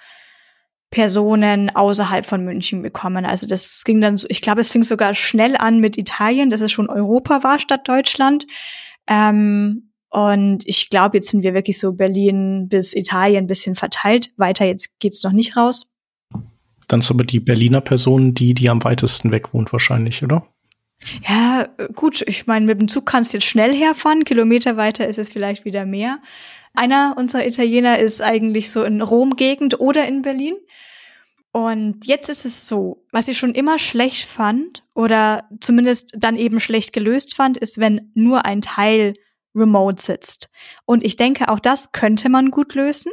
Personen außerhalb von München bekommen. Also das ging dann, so, ich glaube, es fing sogar schnell an mit Italien, dass es schon Europa war statt Deutschland. Ähm, und ich glaube, jetzt sind wir wirklich so Berlin bis Italien ein bisschen verteilt. Weiter jetzt geht's noch nicht raus. Dann ist aber die Berliner Person die, die am weitesten weg wohnt wahrscheinlich, oder? Ja, gut. Ich meine, mit dem Zug kannst du jetzt schnell herfahren. Kilometer weiter ist es vielleicht wieder mehr. Einer unserer Italiener ist eigentlich so in Rom-Gegend oder in Berlin. Und jetzt ist es so, was ich schon immer schlecht fand oder zumindest dann eben schlecht gelöst fand, ist, wenn nur ein Teil remote sitzt. Und ich denke, auch das könnte man gut lösen.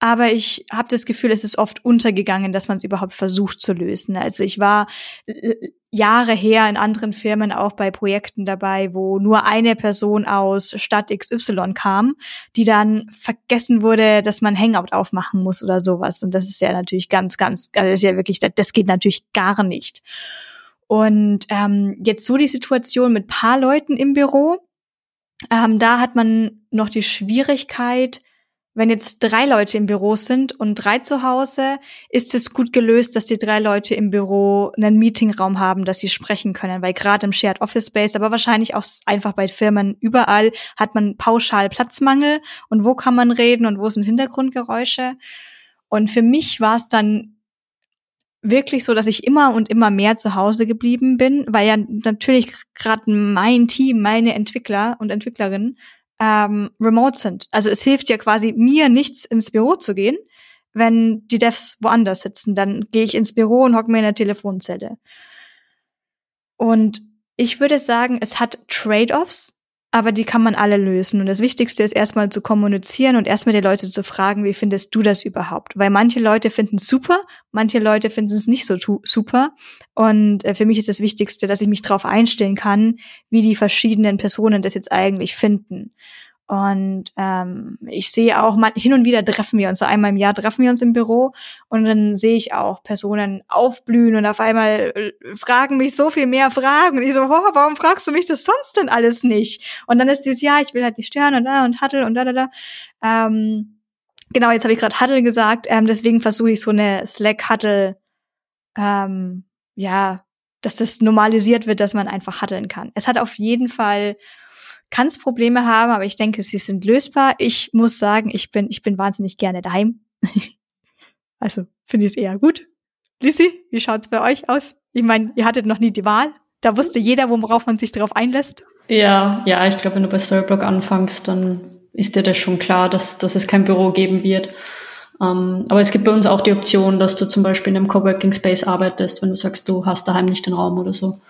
Aber ich habe das Gefühl, es ist oft untergegangen, dass man es überhaupt versucht zu lösen. Also ich war äh, Jahre her in anderen Firmen auch bei Projekten dabei, wo nur eine Person aus Stadt XY kam, die dann vergessen wurde, dass man Hangout aufmachen muss oder sowas. Und das ist ja natürlich ganz, ganz, also das ist ja wirklich, das geht natürlich gar nicht. Und ähm, jetzt so die Situation mit paar Leuten im Büro, ähm, da hat man noch die Schwierigkeit, wenn jetzt drei Leute im Büro sind und drei zu Hause, ist es gut gelöst, dass die drei Leute im Büro einen Meetingraum haben, dass sie sprechen können, weil gerade im Shared Office Space, aber wahrscheinlich auch einfach bei Firmen überall hat man pauschal Platzmangel und wo kann man reden und wo sind Hintergrundgeräusche. Und für mich war es dann wirklich so, dass ich immer und immer mehr zu Hause geblieben bin, weil ja natürlich gerade mein Team, meine Entwickler und Entwicklerinnen ähm, remote sind. Also es hilft ja quasi mir nichts ins Büro zu gehen, wenn die Devs woanders sitzen. Dann gehe ich ins Büro und hocke mir in der Telefonzelle. Und ich würde sagen, es hat Trade-offs, aber die kann man alle lösen. Und das Wichtigste ist erstmal zu kommunizieren und erstmal die Leute zu fragen, wie findest du das überhaupt? Weil manche Leute finden es super, manche Leute finden es nicht so super. Und äh, für mich ist das Wichtigste, dass ich mich darauf einstellen kann, wie die verschiedenen Personen das jetzt eigentlich finden. Und ähm, ich sehe auch, mal, hin und wieder treffen wir uns, so einmal im Jahr treffen wir uns im Büro und dann sehe ich auch Personen aufblühen und auf einmal äh, fragen mich so viel mehr Fragen. Und ich so, oh, warum fragst du mich das sonst denn alles nicht? Und dann ist dieses, ja, ich will halt nicht stören und da und Hattel und da, da, da. Ähm, genau, jetzt habe ich gerade Huddle gesagt, ähm, deswegen versuche ich so eine Slack-Huddle, ähm, ja, dass das normalisiert wird, dass man einfach huddeln kann. Es hat auf jeden Fall, kann es Probleme haben, aber ich denke, sie sind lösbar. Ich muss sagen, ich bin, ich bin wahnsinnig gerne daheim. also finde ich es eher gut. Lissy, wie schaut's bei euch aus? Ich meine, ihr hattet noch nie die Wahl. Da wusste jeder, worauf man sich darauf einlässt. Ja, ja, ich glaube, wenn du bei Storyblock anfängst, dann ist dir das schon klar, dass, dass es kein Büro geben wird. Um, ähm, aber es gibt bei uns auch die Option, dass du zum Beispiel in einem Coworking Space arbeitest, wenn du sagst, du hast daheim nicht den Raum oder so.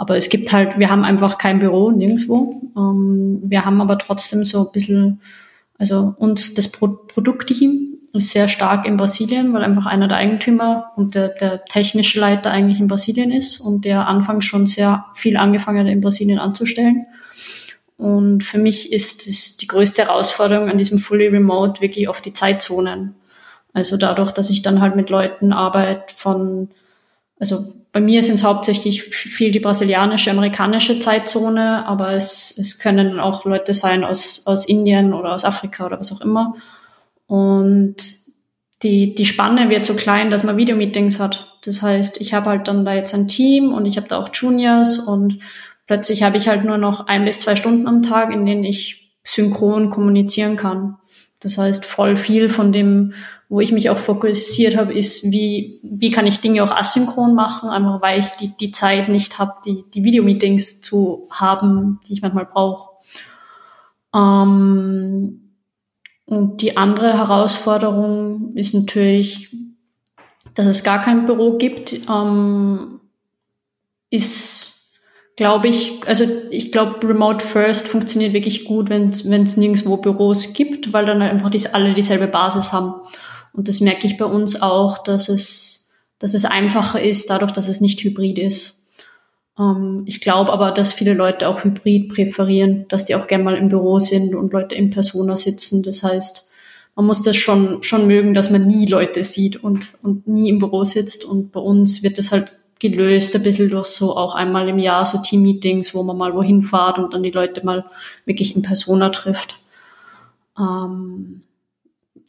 Aber es gibt halt, wir haben einfach kein Büro nirgendwo. Ähm, wir haben aber trotzdem so ein bisschen, also uns das Pro Produktteam ist sehr stark in Brasilien, weil einfach einer der Eigentümer und der, der technische Leiter eigentlich in Brasilien ist und der anfangs schon sehr viel angefangen hat, in Brasilien anzustellen. Und für mich ist es die größte Herausforderung an diesem Fully Remote wirklich auf die Zeitzonen. Also dadurch, dass ich dann halt mit Leuten arbeite von, also bei mir sind es hauptsächlich viel die brasilianische, amerikanische Zeitzone, aber es, es können auch Leute sein aus, aus Indien oder aus Afrika oder was auch immer. Und die, die Spanne wird so klein, dass man Videomeetings hat. Das heißt, ich habe halt dann da jetzt ein Team und ich habe da auch Juniors und plötzlich habe ich halt nur noch ein bis zwei Stunden am Tag, in denen ich synchron kommunizieren kann. Das heißt, voll viel von dem, wo ich mich auch fokussiert habe, ist, wie, wie kann ich Dinge auch asynchron machen, einfach weil ich die, die Zeit nicht habe, die, die Videomeetings zu haben, die ich manchmal brauche. Ähm, und die andere Herausforderung ist natürlich, dass es gar kein Büro gibt, ähm, ist, glaube ich, also ich glaube, Remote First funktioniert wirklich gut, wenn es nirgendwo Büros gibt, weil dann einfach die, alle dieselbe Basis haben. Und das merke ich bei uns auch, dass es, dass es einfacher ist, dadurch, dass es nicht hybrid ist. Ähm, ich glaube aber, dass viele Leute auch Hybrid präferieren, dass die auch gerne mal im Büro sind und Leute in Persona sitzen. Das heißt, man muss das schon, schon mögen, dass man nie Leute sieht und, und nie im Büro sitzt. Und bei uns wird das halt gelöst ein bisschen durch so auch einmal im Jahr so Team-Meetings, wo man mal wohin fahrt und dann die Leute mal wirklich in Persona trifft. Ähm,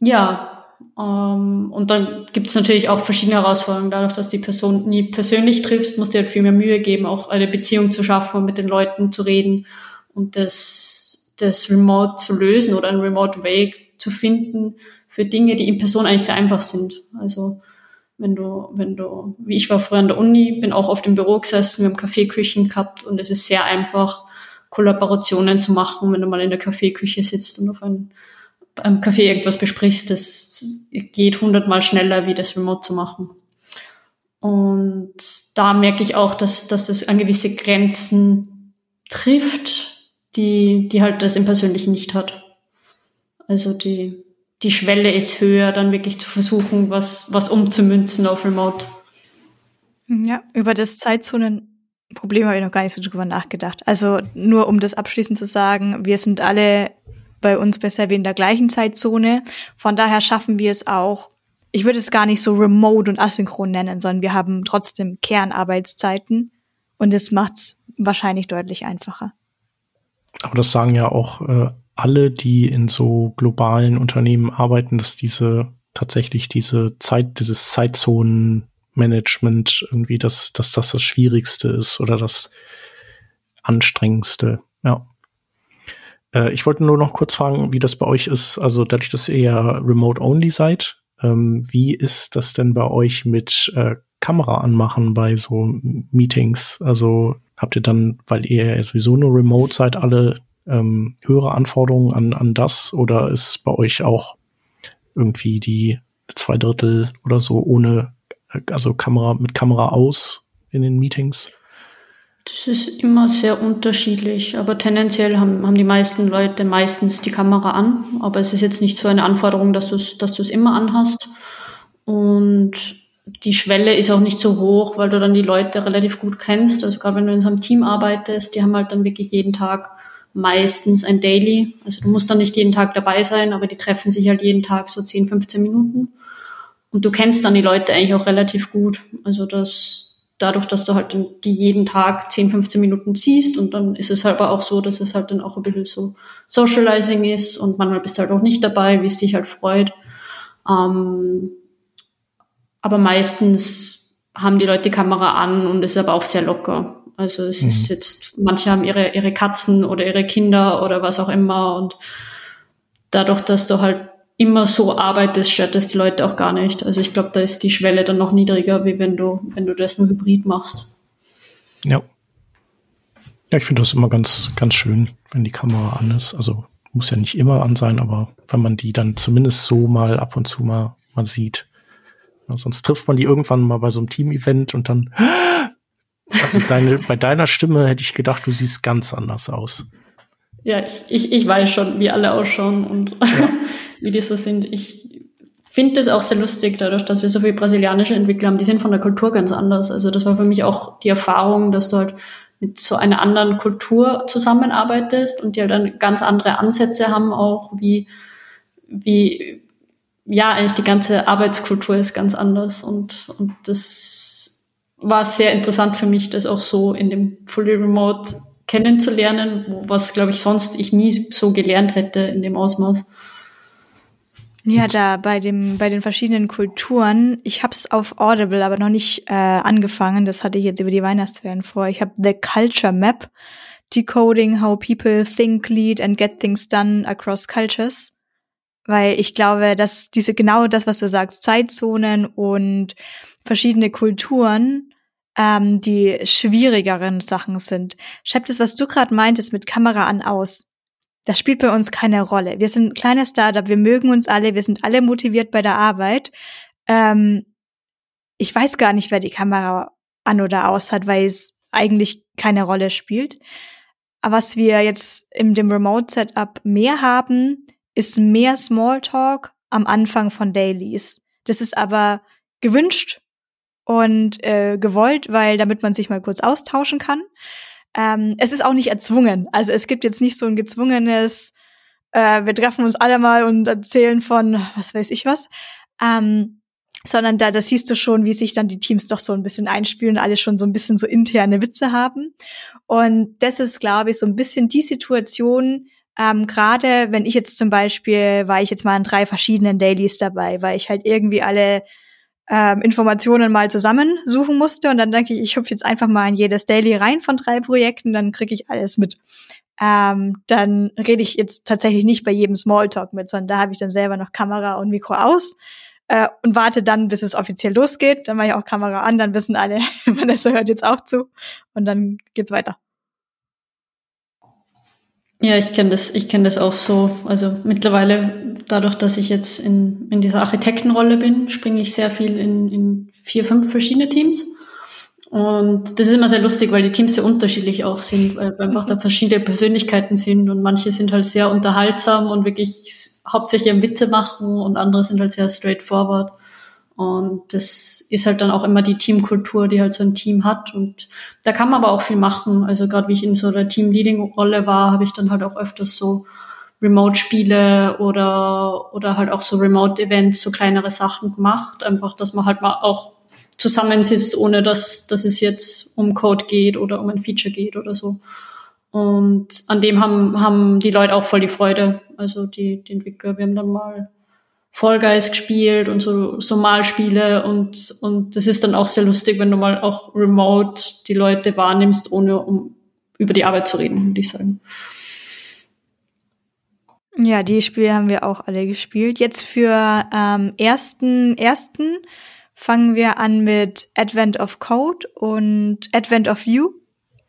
ja, ähm, und dann gibt es natürlich auch verschiedene Herausforderungen. Dadurch, dass die Person nie persönlich triffst, musst du halt viel mehr Mühe geben, auch eine Beziehung zu schaffen und mit den Leuten zu reden und das, das Remote zu lösen oder einen Remote Way zu finden für Dinge, die in Person eigentlich sehr einfach sind. Also wenn du, wenn du, wie ich war früher an der Uni, bin auch auf dem Büro gesessen, wir haben Kaffeeküchen gehabt und es ist sehr einfach, Kollaborationen zu machen, wenn du mal in der Kaffeeküche sitzt und auf ein am Café irgendwas besprichst, das geht hundertmal schneller, wie das remote zu machen. Und da merke ich auch, dass, dass es an gewisse Grenzen trifft, die, die halt das im Persönlichen nicht hat. Also die, die Schwelle ist höher, dann wirklich zu versuchen, was, was umzumünzen auf Remote. Ja, über das Zeitzonenproblem habe ich noch gar nicht so drüber nachgedacht. Also nur um das abschließend zu sagen, wir sind alle bei uns besser wie in der gleichen Zeitzone. Von daher schaffen wir es auch. Ich würde es gar nicht so remote und asynchron nennen, sondern wir haben trotzdem Kernarbeitszeiten und das macht es wahrscheinlich deutlich einfacher. Aber das sagen ja auch äh, alle, die in so globalen Unternehmen arbeiten, dass diese tatsächlich diese Zeit, dieses Zeitzonenmanagement irgendwie, dass, dass das das Schwierigste ist oder das anstrengendste. Ja. Äh, ich wollte nur noch kurz fragen, wie das bei euch ist. Also dadurch, dass ihr ja remote-only seid, ähm, wie ist das denn bei euch mit äh, Kamera anmachen bei so Meetings? Also habt ihr dann, weil ihr ja sowieso nur remote seid, alle ähm, höhere Anforderungen an, an das? Oder ist bei euch auch irgendwie die zwei Drittel oder so ohne, äh, also Kamera mit Kamera aus in den Meetings? Das ist immer sehr unterschiedlich, aber tendenziell haben, haben die meisten Leute meistens die Kamera an, aber es ist jetzt nicht so eine Anforderung, dass du es dass du's immer anhast. Und die Schwelle ist auch nicht so hoch, weil du dann die Leute relativ gut kennst. Also gerade wenn du in so einem Team arbeitest, die haben halt dann wirklich jeden Tag meistens ein Daily. Also du musst dann nicht jeden Tag dabei sein, aber die treffen sich halt jeden Tag so 10, 15 Minuten. Und du kennst dann die Leute eigentlich auch relativ gut. Also das, dadurch, dass du halt die jeden Tag 10, 15 Minuten ziehst und dann ist es halt aber auch so, dass es halt dann auch ein bisschen so Socializing ist und manchmal bist du halt auch nicht dabei, wie es dich halt freut. Ähm, aber meistens haben die Leute Kamera an und ist aber auch sehr locker. Also es mhm. ist jetzt, manche haben ihre, ihre Katzen oder ihre Kinder oder was auch immer und dadurch, dass du halt immer so arbeitest, stört das die Leute auch gar nicht. Also ich glaube, da ist die Schwelle dann noch niedriger, wie wenn du, wenn du das nur hybrid machst. Ja. Ja, ich finde das immer ganz, ganz schön, wenn die Kamera an ist. Also muss ja nicht immer an sein, aber wenn man die dann zumindest so mal ab und zu mal, mal sieht. Ja, sonst trifft man die irgendwann mal bei so einem Team-Event und dann, also deine, bei deiner Stimme hätte ich gedacht, du siehst ganz anders aus. Ja, ich, ich, ich weiß schon, wie alle ausschauen und ja. wie die so sind. Ich finde das auch sehr lustig, dadurch, dass wir so viele brasilianische Entwickler haben. Die sind von der Kultur ganz anders. Also das war für mich auch die Erfahrung, dass du halt mit so einer anderen Kultur zusammenarbeitest und die halt dann ganz andere Ansätze haben auch, wie, wie, ja, eigentlich die ganze Arbeitskultur ist ganz anders und, und das war sehr interessant für mich, das auch so in dem Fully Remote kennenzulernen, was, glaube ich, sonst ich nie so gelernt hätte in dem Ausmaß. Ja, da bei dem bei den verschiedenen Kulturen, ich habe es auf Audible, aber noch nicht äh, angefangen. Das hatte ich jetzt über die Weihnachtsferien vor. Ich habe The Culture Map, Decoding How People Think, Lead and Get Things Done Across Cultures, weil ich glaube, dass diese genau das, was du sagst, Zeitzonen und verschiedene Kulturen ähm, die schwierigeren Sachen sind. Schreib das, was du gerade meintest mit Kamera an aus das spielt bei uns keine Rolle. Wir sind ein kleines Startup, wir mögen uns alle, wir sind alle motiviert bei der Arbeit. Ähm, ich weiß gar nicht, wer die Kamera an oder aus hat, weil es eigentlich keine Rolle spielt. Aber was wir jetzt in dem Remote-Setup mehr haben, ist mehr Smalltalk am Anfang von Dailies. Das ist aber gewünscht und äh, gewollt, weil damit man sich mal kurz austauschen kann. Ähm, es ist auch nicht erzwungen. Also es gibt jetzt nicht so ein gezwungenes, äh, wir treffen uns alle mal und erzählen von was weiß ich was. Ähm, sondern da, da siehst du schon, wie sich dann die Teams doch so ein bisschen einspielen, alle schon so ein bisschen so interne Witze haben. Und das ist, glaube ich, so ein bisschen die Situation, ähm, gerade wenn ich jetzt zum Beispiel, war ich jetzt mal an drei verschiedenen Dailies dabei, weil ich halt irgendwie alle ähm, Informationen mal zusammensuchen musste. Und dann denke ich, ich hüpfe jetzt einfach mal in jedes Daily rein von drei Projekten, dann kriege ich alles mit. Ähm, dann rede ich jetzt tatsächlich nicht bei jedem Smalltalk mit, sondern da habe ich dann selber noch Kamera und Mikro aus äh, und warte dann, bis es offiziell losgeht. Dann mache ich auch Kamera an, dann wissen alle, Vanessa hört jetzt auch zu und dann geht's weiter. Ja, ich kenne das, ich kenne das auch so. Also mittlerweile, dadurch, dass ich jetzt in, in dieser Architektenrolle bin, springe ich sehr viel in, in vier, fünf verschiedene Teams. Und das ist immer sehr lustig, weil die Teams sehr unterschiedlich auch sind, weil einfach da verschiedene Persönlichkeiten sind und manche sind halt sehr unterhaltsam und wirklich hauptsächlich am Witze machen und andere sind halt sehr straightforward. Und das ist halt dann auch immer die Teamkultur, die halt so ein Team hat. Und da kann man aber auch viel machen. Also gerade wie ich in so der Team-Leading-Rolle war, habe ich dann halt auch öfters so Remote-Spiele oder, oder halt auch so Remote-Events, so kleinere Sachen gemacht. Einfach, dass man halt mal auch zusammensitzt, ohne dass, dass es jetzt um Code geht oder um ein Feature geht oder so. Und an dem haben, haben die Leute auch voll die Freude. Also die, die Entwickler, wir haben dann mal Fall Guys gespielt und so, so Malspiele und, und das ist dann auch sehr lustig, wenn du mal auch remote die Leute wahrnimmst, ohne um über die Arbeit zu reden, würde ich sagen. Ja, die Spiele haben wir auch alle gespielt. Jetzt für ähm, ersten, ersten fangen wir an mit Advent of Code und Advent of You.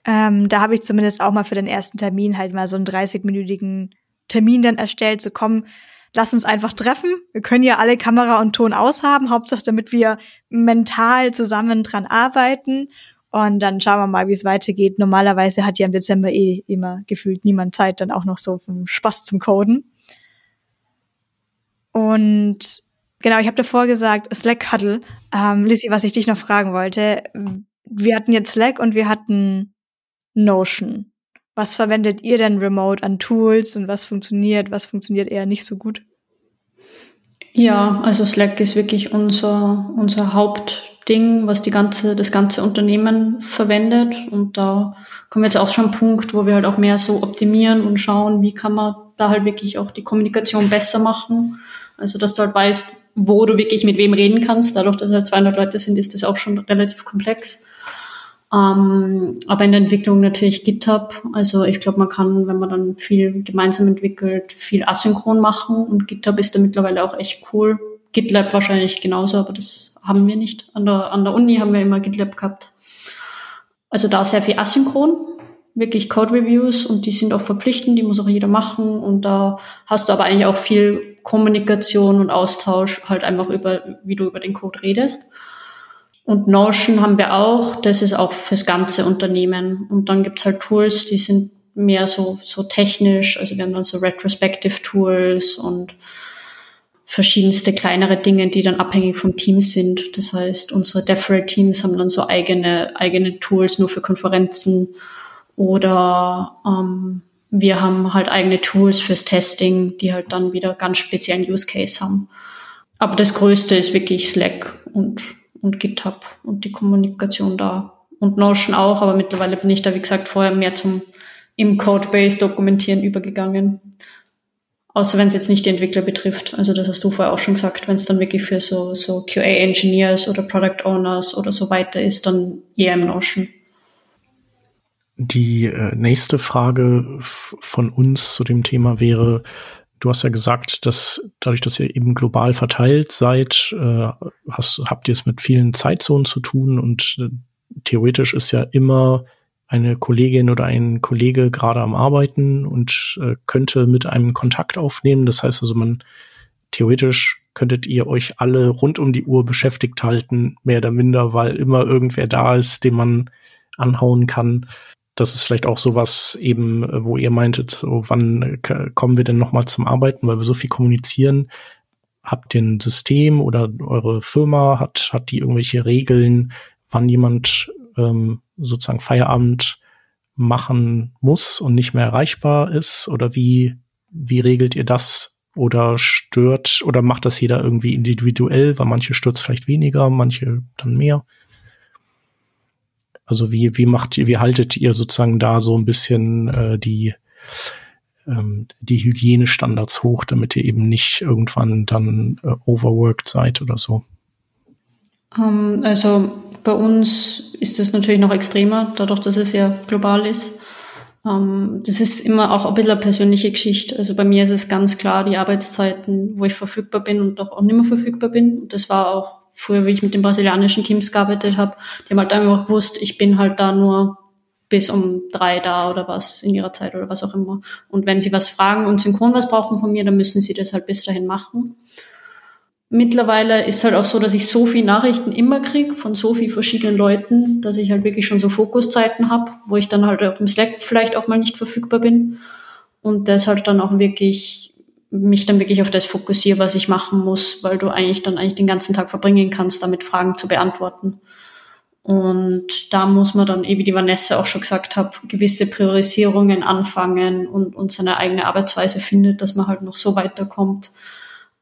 Ähm, da habe ich zumindest auch mal für den ersten Termin halt mal so einen 30-minütigen Termin dann erstellt, so kommen lass uns einfach treffen. Wir können ja alle Kamera und Ton aushaben, Hauptsache damit wir mental zusammen dran arbeiten. Und dann schauen wir mal, wie es weitergeht. Normalerweise hat ja im Dezember eh immer gefühlt niemand Zeit, dann auch noch so vom Spaß zum Coden. Und genau, ich habe davor gesagt, Slack Huddle. Ähm, Lissy, was ich dich noch fragen wollte. Wir hatten jetzt Slack und wir hatten Notion. Was verwendet ihr denn remote an Tools und was funktioniert, was funktioniert eher nicht so gut? Ja, also Slack ist wirklich unser, unser Hauptding, was die ganze, das ganze Unternehmen verwendet. Und da kommen wir jetzt auch schon einen Punkt, wo wir halt auch mehr so optimieren und schauen, wie kann man da halt wirklich auch die Kommunikation besser machen. Also, dass du halt weißt, wo du wirklich mit wem reden kannst. Dadurch, dass halt 200 Leute sind, ist das auch schon relativ komplex. Ähm, aber in der Entwicklung natürlich GitHub. Also ich glaube, man kann, wenn man dann viel gemeinsam entwickelt, viel asynchron machen und GitHub ist da mittlerweile auch echt cool. GitLab wahrscheinlich genauso, aber das haben wir nicht. An der, an der Uni haben wir immer GitLab gehabt. Also da sehr viel asynchron, wirklich Code Reviews und die sind auch verpflichtend, die muss auch jeder machen und da hast du aber eigentlich auch viel Kommunikation und Austausch halt einfach über, wie du über den Code redest. Und Notion haben wir auch, das ist auch fürs ganze Unternehmen. Und dann gibt's halt Tools, die sind mehr so, so technisch. Also wir haben dann so Retrospective Tools und verschiedenste kleinere Dinge, die dann abhängig vom Team sind. Das heißt, unsere DevRel-Teams haben dann so eigene, eigene Tools nur für Konferenzen oder ähm, wir haben halt eigene Tools fürs Testing, die halt dann wieder ganz speziellen Use Case haben. Aber das Größte ist wirklich Slack und und GitHub und die Kommunikation da. Und Notion auch, aber mittlerweile bin ich da, wie gesagt, vorher mehr zum im Codebase dokumentieren übergegangen. Außer wenn es jetzt nicht die Entwickler betrifft. Also das hast du vorher auch schon gesagt, wenn es dann wirklich für so, so QA-Engineers oder Product Owners oder so weiter ist, dann eher im Notion. Die äh, nächste Frage von uns zu dem Thema wäre, Du hast ja gesagt, dass dadurch, dass ihr eben global verteilt seid, äh, hast, habt ihr es mit vielen Zeitzonen zu tun und äh, theoretisch ist ja immer eine Kollegin oder ein Kollege gerade am Arbeiten und äh, könnte mit einem Kontakt aufnehmen. Das heißt also, man theoretisch könntet ihr euch alle rund um die Uhr beschäftigt halten, mehr oder minder, weil immer irgendwer da ist, den man anhauen kann das ist vielleicht auch sowas eben, äh, wo ihr meintet, so, wann äh, kommen wir denn noch mal zum Arbeiten, weil wir so viel kommunizieren. Habt ihr ein System oder eure Firma hat, hat die irgendwelche Regeln, wann jemand ähm, sozusagen Feierabend machen muss und nicht mehr erreichbar ist? Oder wie, wie regelt ihr das? Oder stört oder macht das jeder irgendwie individuell, weil manche stört vielleicht weniger, manche dann mehr? Also wie, wie macht ihr, wie haltet ihr sozusagen da so ein bisschen äh, die, ähm, die Hygienestandards hoch, damit ihr eben nicht irgendwann dann äh, overworked seid oder so? Ähm, also bei uns ist das natürlich noch extremer, dadurch, dass es ja global ist. Ähm, das ist immer auch ein bisschen eine persönliche Geschichte. Also bei mir ist es ganz klar die Arbeitszeiten, wo ich verfügbar bin und auch nicht mehr verfügbar bin. Das war auch früher, wie ich mit den brasilianischen Teams gearbeitet habe, die haben halt einfach gewusst, ich bin halt da nur bis um drei da oder was in ihrer Zeit oder was auch immer. Und wenn sie was fragen und synchron was brauchen von mir, dann müssen sie das halt bis dahin machen. Mittlerweile ist halt auch so, dass ich so viel Nachrichten immer krieg von so vielen verschiedenen Leuten, dass ich halt wirklich schon so Fokuszeiten habe, wo ich dann halt auch im Slack vielleicht auch mal nicht verfügbar bin. Und das halt dann auch wirklich mich dann wirklich auf das fokussiere, was ich machen muss, weil du eigentlich dann eigentlich den ganzen Tag verbringen kannst, damit Fragen zu beantworten. Und da muss man dann, eh wie die Vanessa auch schon gesagt hat, gewisse Priorisierungen anfangen und, und seine eigene Arbeitsweise findet, dass man halt noch so weiterkommt.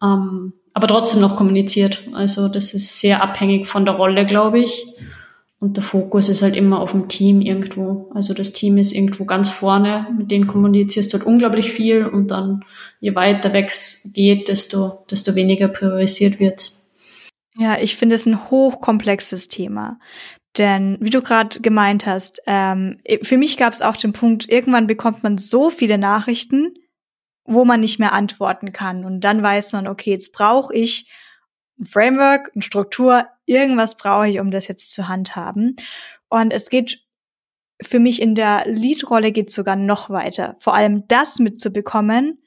Ähm, aber trotzdem noch kommuniziert. Also das ist sehr abhängig von der Rolle, glaube ich. Und der Fokus ist halt immer auf dem Team irgendwo. Also das Team ist irgendwo ganz vorne, mit denen kommunizierst du halt unglaublich viel und dann je weiter weg geht, desto, desto weniger priorisiert wird. Ja, ich finde es ein hochkomplexes Thema. Denn wie du gerade gemeint hast, ähm, für mich gab es auch den Punkt, irgendwann bekommt man so viele Nachrichten, wo man nicht mehr antworten kann. Und dann weiß man, okay, jetzt brauche ich ein Framework, eine Struktur, irgendwas brauche ich, um das jetzt zu handhaben. Und es geht für mich in der Lead-Rolle geht sogar noch weiter. Vor allem das mitzubekommen,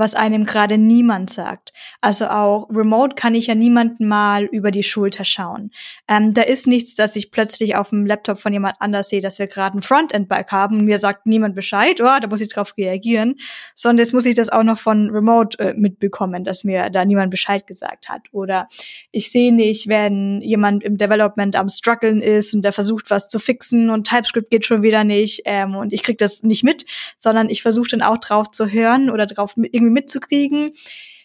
was einem gerade niemand sagt. Also auch remote kann ich ja niemanden mal über die Schulter schauen. Ähm, da ist nichts, dass ich plötzlich auf dem Laptop von jemand anders sehe, dass wir gerade ein Frontend-Bike haben. Mir sagt niemand Bescheid, oh, da muss ich drauf reagieren. Sondern jetzt muss ich das auch noch von remote äh, mitbekommen, dass mir da niemand Bescheid gesagt hat. Oder ich sehe nicht, wenn jemand im Development am struggeln ist und der versucht, was zu fixen und TypeScript geht schon wieder nicht ähm, und ich krieg das nicht mit, sondern ich versuche dann auch drauf zu hören oder drauf irgendwie mitzukriegen.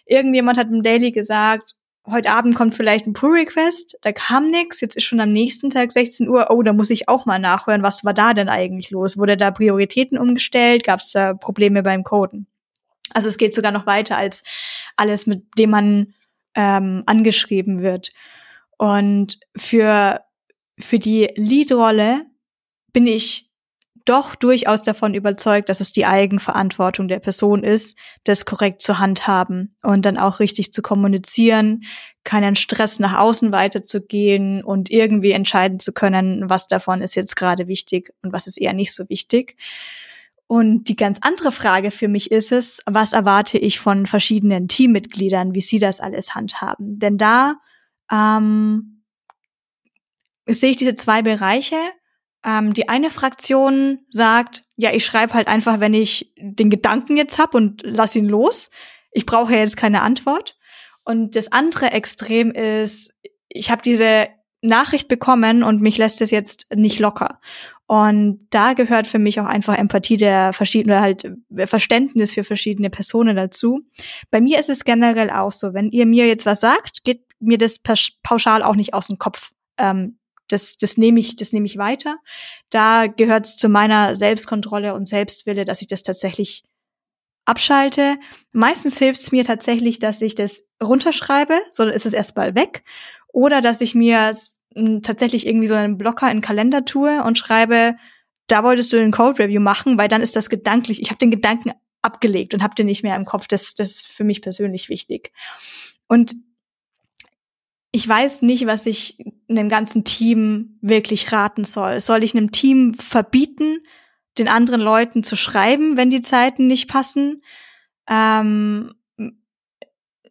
Irgendjemand hat im Daily gesagt, heute Abend kommt vielleicht ein Pull-Request, da kam nix, jetzt ist schon am nächsten Tag 16 Uhr, oh, da muss ich auch mal nachhören, was war da denn eigentlich los? Wurde da Prioritäten umgestellt? Gab es da Probleme beim Coden? Also es geht sogar noch weiter als alles, mit dem man ähm, angeschrieben wird. Und für, für die Lead-Rolle bin ich doch durchaus davon überzeugt, dass es die Eigenverantwortung der Person ist, das korrekt zu handhaben und dann auch richtig zu kommunizieren, keinen Stress nach außen weiterzugehen und irgendwie entscheiden zu können, was davon ist jetzt gerade wichtig und was ist eher nicht so wichtig. Und die ganz andere Frage für mich ist es, was erwarte ich von verschiedenen Teammitgliedern, wie sie das alles handhaben? Denn da ähm, sehe ich diese zwei Bereiche ähm, die eine Fraktion sagt, ja, ich schreibe halt einfach, wenn ich den Gedanken jetzt hab und lass ihn los. Ich brauche ja jetzt keine Antwort. Und das andere Extrem ist, ich habe diese Nachricht bekommen und mich lässt es jetzt nicht locker. Und da gehört für mich auch einfach Empathie der verschiedenen, halt Verständnis für verschiedene Personen dazu. Bei mir ist es generell auch so, wenn ihr mir jetzt was sagt, geht mir das pauschal auch nicht aus dem Kopf. Ähm, das, das nehme ich, das nehme ich weiter. Da gehört es zu meiner Selbstkontrolle und Selbstwille, dass ich das tatsächlich abschalte. Meistens hilft es mir tatsächlich, dass ich das runterschreibe, so ist es erstmal weg. Oder dass ich mir tatsächlich irgendwie so einen Blocker in den Kalender tue und schreibe, da wolltest du den Code Review machen, weil dann ist das gedanklich, ich habe den Gedanken abgelegt und habe den nicht mehr im Kopf. Das, das ist für mich persönlich wichtig. Und ich weiß nicht, was ich einem ganzen Team wirklich raten soll. Soll ich einem Team verbieten, den anderen Leuten zu schreiben, wenn die Zeiten nicht passen? Ähm,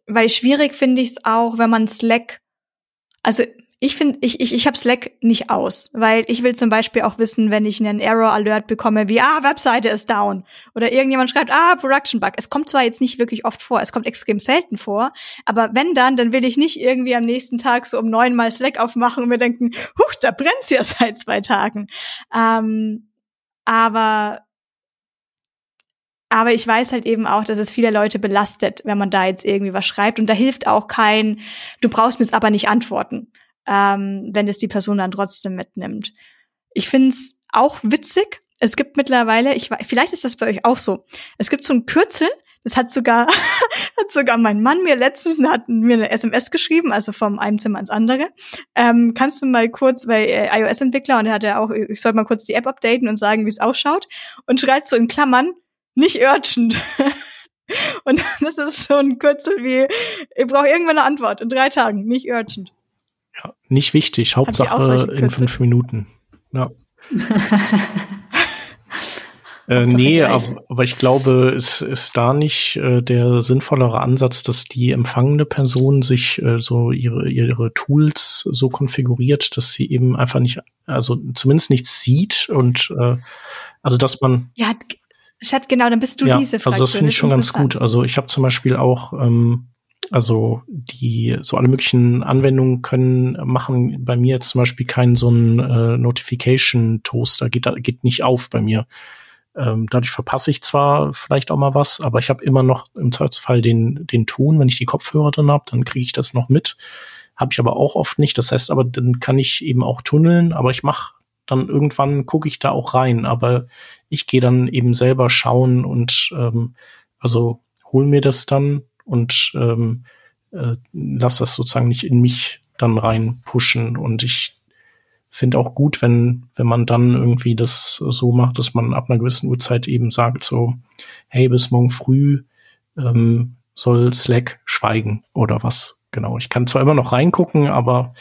weil schwierig finde ich es auch, wenn man Slack, also ich finde, ich, ich, ich habe Slack nicht aus, weil ich will zum Beispiel auch wissen, wenn ich einen Error Alert bekomme, wie, ah, Webseite ist down. Oder irgendjemand schreibt, ah, Production Bug. Es kommt zwar jetzt nicht wirklich oft vor, es kommt extrem selten vor, aber wenn dann, dann will ich nicht irgendwie am nächsten Tag so um neun mal Slack aufmachen und mir denken, huch, da brennt's ja seit zwei Tagen. Ähm, aber aber ich weiß halt eben auch, dass es viele Leute belastet, wenn man da jetzt irgendwie was schreibt. Und da hilft auch kein, du brauchst mir es aber nicht antworten ähm, wenn es die Person dann trotzdem mitnimmt. Ich finde es auch witzig. Es gibt mittlerweile, ich vielleicht ist das bei euch auch so. Es gibt so ein Kürzel, das hat sogar, hat sogar mein Mann mir letztens hat mir eine SMS geschrieben, also vom einen Zimmer ins andere. Ähm, kannst du mal kurz, weil äh, iOS-Entwickler und er hat ja auch, ich soll mal kurz die App updaten und sagen, wie es ausschaut. Und schreibt so in Klammern, nicht urgent. und das ist so ein Kürzel wie, ich brauche irgendwann eine Antwort in drei Tagen, nicht urgent. Ja, nicht wichtig, Hauptsache in fünf Minuten. Ja. äh, nee, aber, aber, ich glaube, es ist da nicht äh, der sinnvollere Ansatz, dass die empfangende Person sich äh, so ihre, ihre Tools so konfiguriert, dass sie eben einfach nicht, also zumindest nichts sieht und äh, also dass man. Ja, Chat, genau, dann bist du ja, diese Fraktion. Also das finde ich schon ganz gut. Also ich habe zum Beispiel auch ähm, also die so alle möglichen Anwendungen können machen bei mir jetzt zum Beispiel keinen so einen äh, Notification Toaster geht geht nicht auf bei mir. Ähm, dadurch verpasse ich zwar vielleicht auch mal was, aber ich habe immer noch im Zweifelsfall den den Ton, wenn ich die Kopfhörer drin habe, dann kriege ich das noch mit. Habe ich aber auch oft nicht. Das heißt, aber dann kann ich eben auch tunneln, aber ich mache dann irgendwann gucke ich da auch rein, aber ich gehe dann eben selber schauen und ähm, also hol mir das dann und ähm, äh, lass das sozusagen nicht in mich dann rein pushen. Und ich finde auch gut, wenn, wenn man dann irgendwie das so macht, dass man ab einer gewissen Uhrzeit eben sagt, so, hey, bis morgen früh ähm, soll Slack schweigen oder was. Genau. Ich kann zwar immer noch reingucken, aber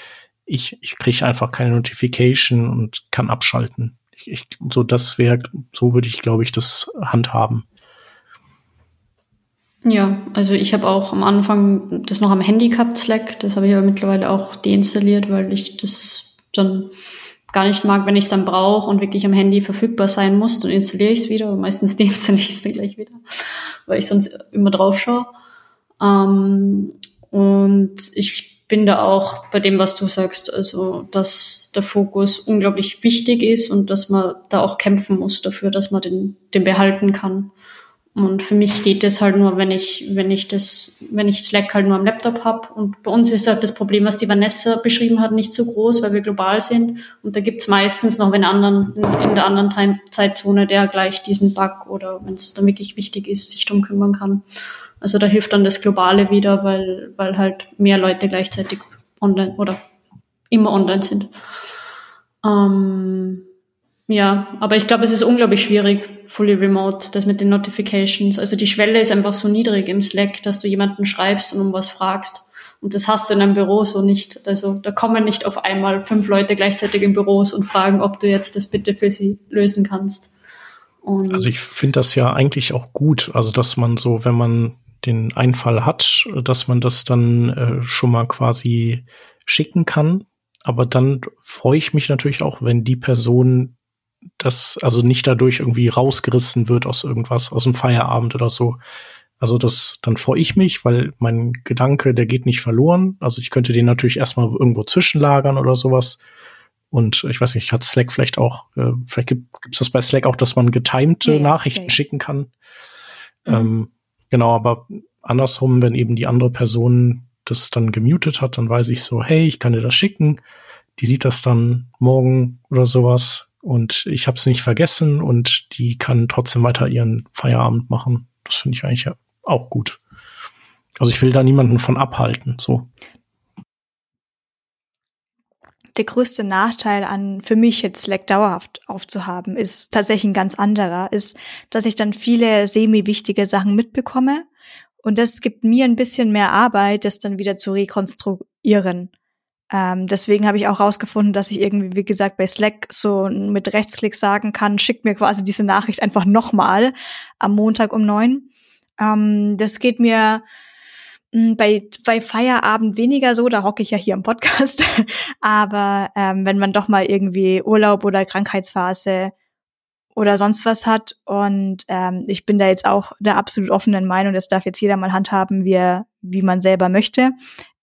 ich, ich kriege einfach keine Notification und kann abschalten. Ich, ich, so das wäre, so würde ich, glaube ich, das handhaben. Ja, also ich habe auch am Anfang das noch am Handy gehabt, Slack. Das habe ich aber mittlerweile auch deinstalliert, weil ich das dann gar nicht mag, wenn ich es dann brauche und wirklich am Handy verfügbar sein muss, dann installiere ich es wieder. Aber meistens deinstalliere ich es dann gleich wieder, weil ich sonst immer drauf schaue. Ähm, und ich bin da auch bei dem, was du sagst, also dass der Fokus unglaublich wichtig ist und dass man da auch kämpfen muss dafür, dass man den, den behalten kann. Und für mich geht das halt nur, wenn ich, wenn ich das, wenn ich Slack halt nur am Laptop habe. Und bei uns ist halt das Problem, was die Vanessa beschrieben hat, nicht so groß, weil wir global sind. Und da gibt's meistens noch wenn anderen, in, der anderen Time Zeitzone, der gleich diesen Bug oder wenn es dann wirklich wichtig ist, sich drum kümmern kann. Also da hilft dann das Globale wieder, weil, weil halt mehr Leute gleichzeitig online oder immer online sind. Ähm, ja, aber ich glaube, es ist unglaublich schwierig, fully remote, das mit den Notifications. Also die Schwelle ist einfach so niedrig im Slack, dass du jemanden schreibst und um was fragst. Und das hast du in einem Büro so nicht. Also da kommen nicht auf einmal fünf Leute gleichzeitig in Büros und fragen, ob du jetzt das bitte für sie lösen kannst. Und also ich finde das ja eigentlich auch gut. Also dass man so, wenn man den Einfall hat, dass man das dann äh, schon mal quasi schicken kann. Aber dann freue ich mich natürlich auch, wenn die Person das also nicht dadurch irgendwie rausgerissen wird aus irgendwas, aus dem Feierabend oder so. Also das, dann freue ich mich, weil mein Gedanke, der geht nicht verloren. Also ich könnte den natürlich erstmal irgendwo zwischenlagern oder sowas. Und ich weiß nicht, hat Slack vielleicht auch, äh, vielleicht gibt es das bei Slack auch, dass man getimte ja, Nachrichten okay. schicken kann. Mhm. Ähm, genau, aber andersrum, wenn eben die andere Person das dann gemutet hat, dann weiß ich so, hey, ich kann dir das schicken. Die sieht das dann morgen oder sowas und ich habe es nicht vergessen und die kann trotzdem weiter ihren Feierabend machen. Das finde ich eigentlich auch gut. Also ich will da niemanden von abhalten, so. Der größte Nachteil an für mich jetzt Slack dauerhaft aufzuhaben ist tatsächlich ein ganz anderer, ist, dass ich dann viele semi-wichtige Sachen mitbekomme und das gibt mir ein bisschen mehr Arbeit, das dann wieder zu rekonstruieren. Ähm, deswegen habe ich auch rausgefunden, dass ich irgendwie, wie gesagt, bei Slack so mit Rechtsklick sagen kann, schickt mir quasi diese Nachricht einfach nochmal am Montag um neun. Ähm, das geht mir hm, bei, bei Feierabend weniger so, da hocke ich ja hier im Podcast. Aber ähm, wenn man doch mal irgendwie Urlaub oder Krankheitsphase oder sonst was hat und ähm, ich bin da jetzt auch der absolut offenen Meinung, das darf jetzt jeder mal handhaben, wie, er, wie man selber möchte.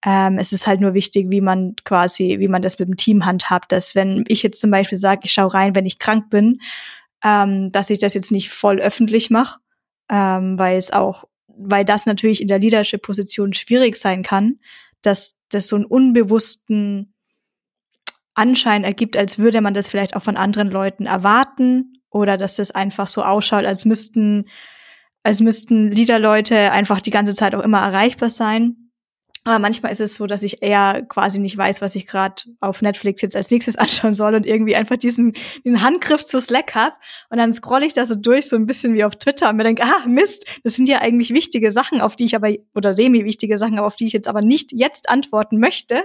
Ähm, es ist halt nur wichtig, wie man quasi, wie man das mit dem Team handhabt, dass wenn ich jetzt zum Beispiel sage, ich schaue rein, wenn ich krank bin, ähm, dass ich das jetzt nicht voll öffentlich mache, ähm, weil es auch, weil das natürlich in der Leadership-Position schwierig sein kann, dass das so einen unbewussten Anschein ergibt, als würde man das vielleicht auch von anderen Leuten erwarten oder dass das einfach so ausschaut, als müssten, als müssten Leaderleute einfach die ganze Zeit auch immer erreichbar sein. Aber manchmal ist es so, dass ich eher quasi nicht weiß, was ich gerade auf Netflix jetzt als nächstes anschauen soll und irgendwie einfach diesen den Handgriff zu Slack hab und dann scroll ich da so durch, so ein bisschen wie auf Twitter und mir denke, ah Mist, das sind ja eigentlich wichtige Sachen, auf die ich aber oder semi-wichtige Sachen, auf die ich jetzt aber nicht jetzt antworten möchte.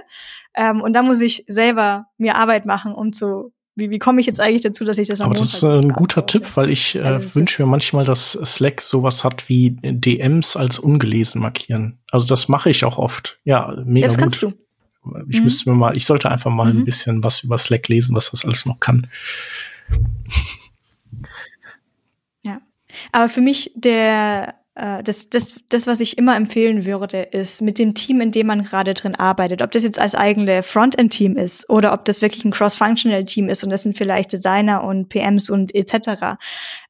Ähm, und da muss ich selber mir Arbeit machen, um zu wie, wie komme ich jetzt eigentlich dazu, dass ich das am Aber Montag das ist äh, ein guter Tipp, weil ich äh, also wünsche mir manchmal, dass Slack sowas hat wie DMs als ungelesen markieren. Also das mache ich auch oft. Ja, mega ja, das gut. Kannst du. Ich mhm. müsste mir mal, ich sollte einfach mal mhm. ein bisschen was über Slack lesen, was das alles noch kann. Ja. Aber für mich der das, das, das, was ich immer empfehlen würde, ist mit dem Team, in dem man gerade drin arbeitet, ob das jetzt als eigene Frontend-Team ist oder ob das wirklich ein Cross-Functional-Team ist und das sind vielleicht Designer und PMs und etc.,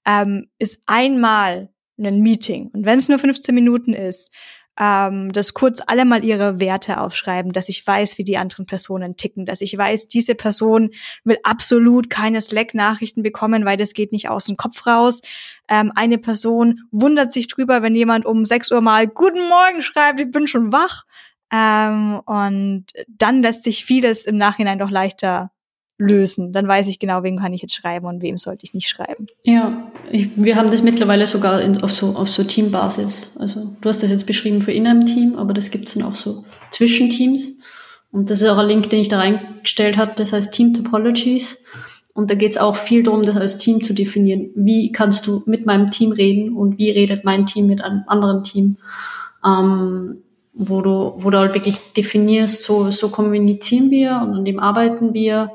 ähm, ist einmal ein Meeting. Und wenn es nur 15 Minuten ist, ähm, dass kurz alle mal ihre Werte aufschreiben, dass ich weiß, wie die anderen Personen ticken, dass ich weiß, diese Person will absolut keine Slack-Nachrichten bekommen, weil das geht nicht aus dem Kopf raus. Ähm, eine Person wundert sich drüber, wenn jemand um 6 Uhr mal Guten Morgen schreibt, ich bin schon wach. Ähm, und dann lässt sich vieles im Nachhinein doch leichter lösen. Dann weiß ich genau, wem kann ich jetzt schreiben und wem sollte ich nicht schreiben. Ja, ich, wir haben das mittlerweile sogar in, auf so auf so Teambasis. Also du hast das jetzt beschrieben für in einem Team, aber das gibt es dann auch so zwischen Teams. Und das ist auch ein Link, den ich da reingestellt habe, das heißt Team Topologies. Und da geht es auch viel darum, das als Team zu definieren. Wie kannst du mit meinem Team reden und wie redet mein Team mit einem anderen Team? Ähm, wo du, wo du halt wirklich definierst, so, so kommunizieren wir und an dem arbeiten wir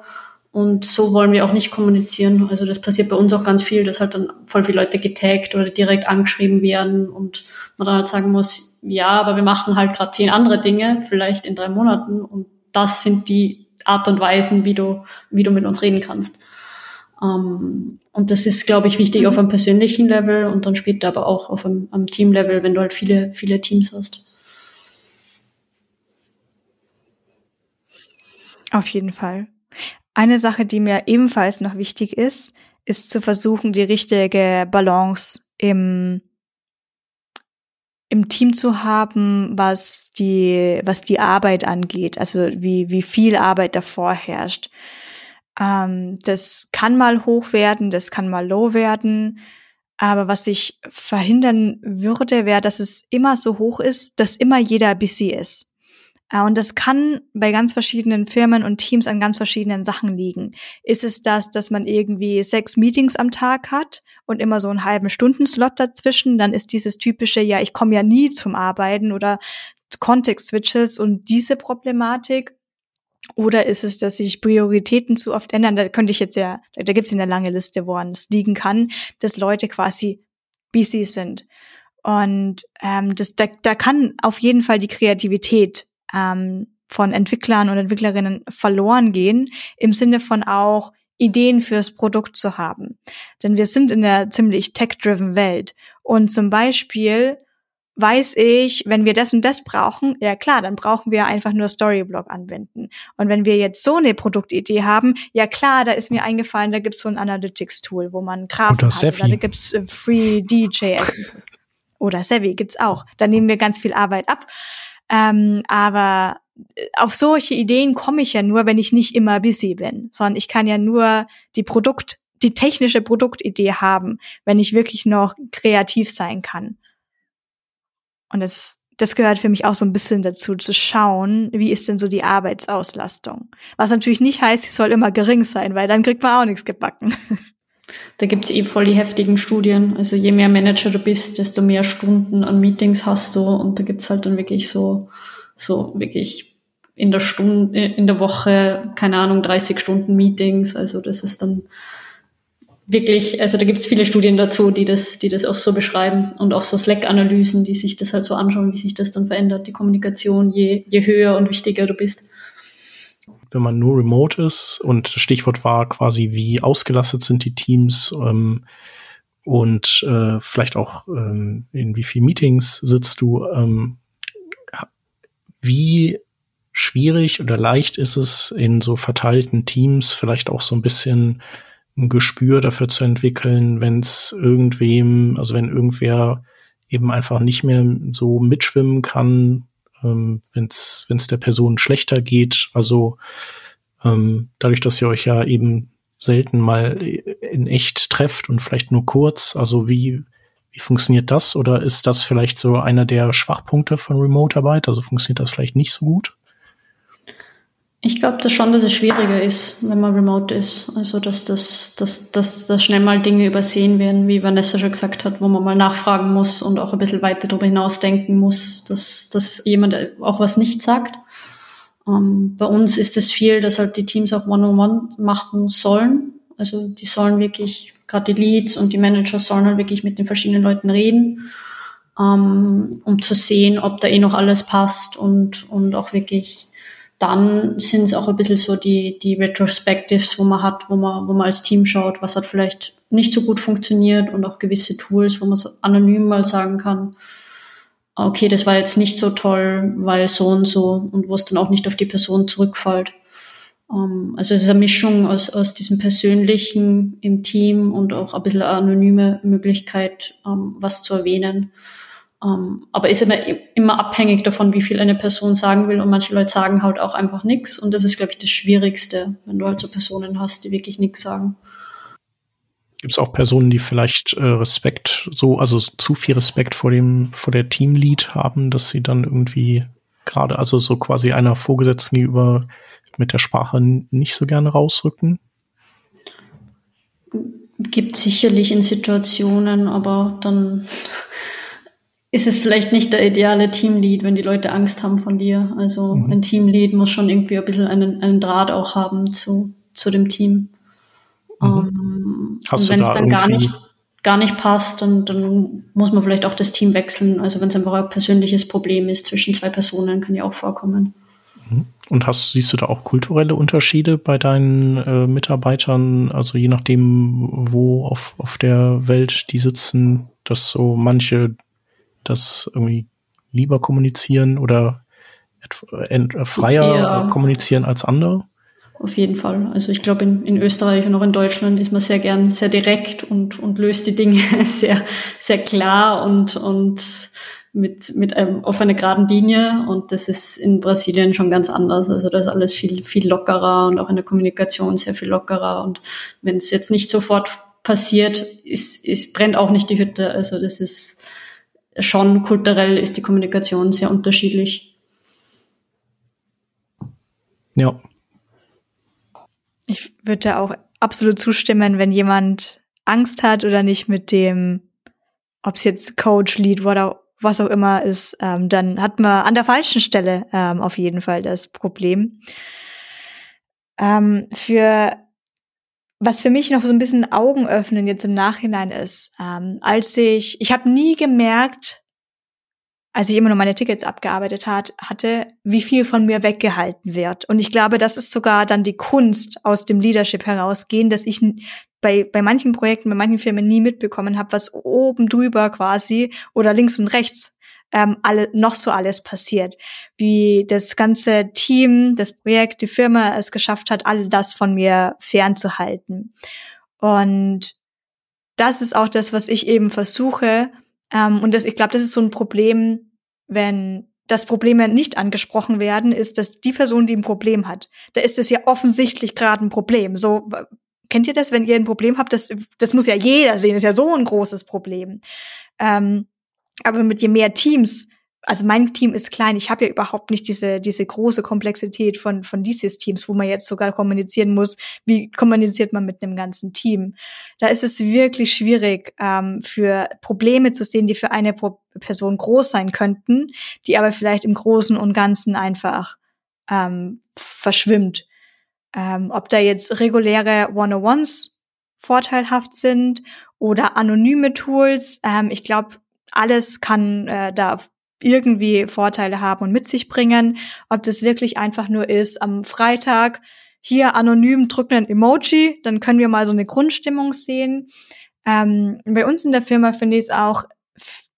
und so wollen wir auch nicht kommunizieren. Also das passiert bei uns auch ganz viel, dass halt dann voll viele Leute getaggt oder direkt angeschrieben werden und man dann halt sagen muss, ja, aber wir machen halt gerade zehn andere Dinge, vielleicht in drei Monaten und das sind die Art und Weisen, wie du, wie du mit uns reden kannst. Ähm, und das ist, glaube ich, wichtig auf einem persönlichen Level und dann später aber auch auf einem, einem Teamlevel, wenn du halt viele, viele Teams hast. Auf jeden Fall. Eine Sache, die mir ebenfalls noch wichtig ist, ist zu versuchen, die richtige Balance im, im Team zu haben, was die, was die Arbeit angeht, also wie, wie viel Arbeit davor herrscht. Ähm, das kann mal hoch werden, das kann mal low werden. Aber was ich verhindern würde, wäre, dass es immer so hoch ist, dass immer jeder busy ist. Äh, und das kann bei ganz verschiedenen Firmen und Teams an ganz verschiedenen Sachen liegen. Ist es das, dass man irgendwie sechs Meetings am Tag hat und immer so einen halben Stundenslot dazwischen? Dann ist dieses typische, ja, ich komme ja nie zum Arbeiten oder Context-Switches und diese Problematik. Oder ist es, dass sich Prioritäten zu oft ändern? Da könnte ich jetzt ja, da gibt es eine lange Liste, woran es liegen kann, dass Leute quasi busy sind. Und ähm, das, da, da kann auf jeden Fall die Kreativität ähm, von Entwicklern und Entwicklerinnen verloren gehen, im Sinne von auch Ideen fürs Produkt zu haben. Denn wir sind in der ziemlich tech-driven Welt. Und zum Beispiel weiß ich, wenn wir das und das brauchen, ja klar, dann brauchen wir einfach nur Storyblock anwenden. Und wenn wir jetzt so eine Produktidee haben, ja klar, da ist mir eingefallen, da gibt's so ein Analytics-Tool, wo man oder hat. Oder da gibt's äh, Free DJS. Oder Sevi gibt's auch. Da nehmen wir ganz viel Arbeit ab. Ähm, aber äh, auf solche Ideen komme ich ja nur, wenn ich nicht immer busy bin, sondern ich kann ja nur die Produkt, die technische Produktidee haben, wenn ich wirklich noch kreativ sein kann. Und das, das gehört für mich auch so ein bisschen dazu, zu schauen, wie ist denn so die Arbeitsauslastung. Was natürlich nicht heißt, sie soll immer gering sein, weil dann kriegt man auch nichts gebacken. Da gibt's eh voll die heftigen Studien. Also je mehr Manager du bist, desto mehr Stunden an Meetings hast du. Und da gibt's halt dann wirklich so, so wirklich in der Stunde, in der Woche, keine Ahnung, 30 Stunden Meetings. Also das ist dann wirklich, also da gibt's viele Studien dazu, die das, die das auch so beschreiben und auch so Slack-Analysen, die sich das halt so anschauen, wie sich das dann verändert, die Kommunikation, je, je höher und wichtiger du bist wenn man nur remote ist. Und Stichwort war quasi, wie ausgelastet sind die Teams ähm, und äh, vielleicht auch ähm, in wie viel Meetings sitzt du. Ähm, wie schwierig oder leicht ist es in so verteilten Teams vielleicht auch so ein bisschen ein Gespür dafür zu entwickeln, wenn es irgendwem, also wenn irgendwer eben einfach nicht mehr so mitschwimmen kann, ähm, wenn es der Person schlechter geht. Also ähm, dadurch, dass ihr euch ja eben selten mal in echt trefft und vielleicht nur kurz, also wie, wie funktioniert das? Oder ist das vielleicht so einer der Schwachpunkte von Remote-Arbeit? Also funktioniert das vielleicht nicht so gut? Ich glaube das schon, dass es schwieriger ist, wenn man remote ist. Also dass das, dass, dass, dass schnell mal Dinge übersehen werden, wie Vanessa schon gesagt hat, wo man mal nachfragen muss und auch ein bisschen weiter darüber hinaus denken muss, dass, dass jemand auch was nicht sagt. Ähm, bei uns ist es viel, dass halt die Teams auch One-on-One -on -one machen sollen. Also die sollen wirklich, gerade die Leads und die Manager sollen halt wirklich mit den verschiedenen Leuten reden, ähm, um zu sehen, ob da eh noch alles passt und, und auch wirklich dann sind es auch ein bisschen so die, die Retrospectives, wo man hat, wo man, wo man als Team schaut, was hat vielleicht nicht so gut funktioniert und auch gewisse Tools, wo man so anonym mal sagen kann, okay, das war jetzt nicht so toll, weil so und so und wo es dann auch nicht auf die Person zurückfällt. Um, ähm, also es ist eine Mischung aus, aus diesem Persönlichen im Team und auch ein bisschen anonyme Möglichkeit, um, ähm, was zu erwähnen. Um, aber ist immer, immer abhängig davon, wie viel eine Person sagen will. Und manche Leute sagen halt auch einfach nichts. Und das ist, glaube ich, das Schwierigste, wenn du halt so Personen hast, die wirklich nichts sagen. Gibt es auch Personen, die vielleicht äh, Respekt, so, also zu viel Respekt vor dem, vor der Teamlead haben, dass sie dann irgendwie gerade, also so quasi einer Vorgesetzten gegenüber mit der Sprache nicht so gerne rausrücken? Gibt sicherlich in Situationen, aber dann ist es vielleicht nicht der ideale Teamlead, wenn die Leute Angst haben von dir. Also mhm. ein Teamlead muss schon irgendwie ein bisschen einen, einen Draht auch haben zu, zu dem Team. Mhm. Um, ähm, und wenn es dann gar nicht, gar nicht passt, dann, dann muss man vielleicht auch das Team wechseln. Also wenn es einfach ein persönliches Problem ist zwischen zwei Personen, kann ja auch vorkommen. Mhm. Und hast, siehst du da auch kulturelle Unterschiede bei deinen äh, Mitarbeitern, also je nachdem, wo auf, auf der Welt die sitzen, dass so manche das irgendwie lieber kommunizieren oder freier ja. kommunizieren als andere? Auf jeden Fall. Also ich glaube, in, in Österreich und auch in Deutschland ist man sehr gern sehr direkt und, und löst die Dinge sehr, sehr klar und, und mit, mit einem, auf einer geraden Linie. Und das ist in Brasilien schon ganz anders. Also da ist alles viel, viel lockerer und auch in der Kommunikation sehr viel lockerer. Und wenn es jetzt nicht sofort passiert, ist, ist, brennt auch nicht die Hütte. Also das ist schon kulturell ist die Kommunikation sehr unterschiedlich. Ja, ich würde da auch absolut zustimmen, wenn jemand Angst hat oder nicht mit dem, ob es jetzt Coach, Lead oder was auch immer ist, ähm, dann hat man an der falschen Stelle ähm, auf jeden Fall das Problem. Ähm, für was für mich noch so ein bisschen Augen öffnen jetzt im Nachhinein ist, ähm, als ich, ich habe nie gemerkt, als ich immer nur meine Tickets abgearbeitet hat, hatte, wie viel von mir weggehalten wird. Und ich glaube, das ist sogar dann die Kunst aus dem Leadership herausgehen, dass ich bei, bei manchen Projekten, bei manchen Firmen nie mitbekommen habe, was oben drüber quasi oder links und rechts ähm, alle, noch so alles passiert. Wie das ganze Team, das Projekt, die Firma es geschafft hat, all das von mir fernzuhalten. Und das ist auch das, was ich eben versuche, ähm, und das, ich glaube, das ist so ein Problem, wenn das Probleme nicht angesprochen werden, ist, dass die Person, die ein Problem hat, da ist es ja offensichtlich gerade ein Problem. So, kennt ihr das, wenn ihr ein Problem habt? Das, das muss ja jeder sehen, das ist ja so ein großes Problem. Ähm, aber mit je mehr Teams also mein Team ist klein. Ich habe ja überhaupt nicht diese, diese große Komplexität von, von dieses Teams, wo man jetzt sogar kommunizieren muss. Wie kommuniziert man mit einem ganzen Team? Da ist es wirklich schwierig, ähm, für Probleme zu sehen, die für eine Pro Person groß sein könnten, die aber vielleicht im Großen und Ganzen einfach ähm, verschwimmt. Ähm, ob da jetzt reguläre One-on-Ones vorteilhaft sind oder anonyme Tools. Ähm, ich glaube, alles kann äh, da irgendwie Vorteile haben und mit sich bringen. Ob das wirklich einfach nur ist, am Freitag hier anonym drücken ein Emoji, dann können wir mal so eine Grundstimmung sehen. Ähm, bei uns in der Firma finde ich es auch,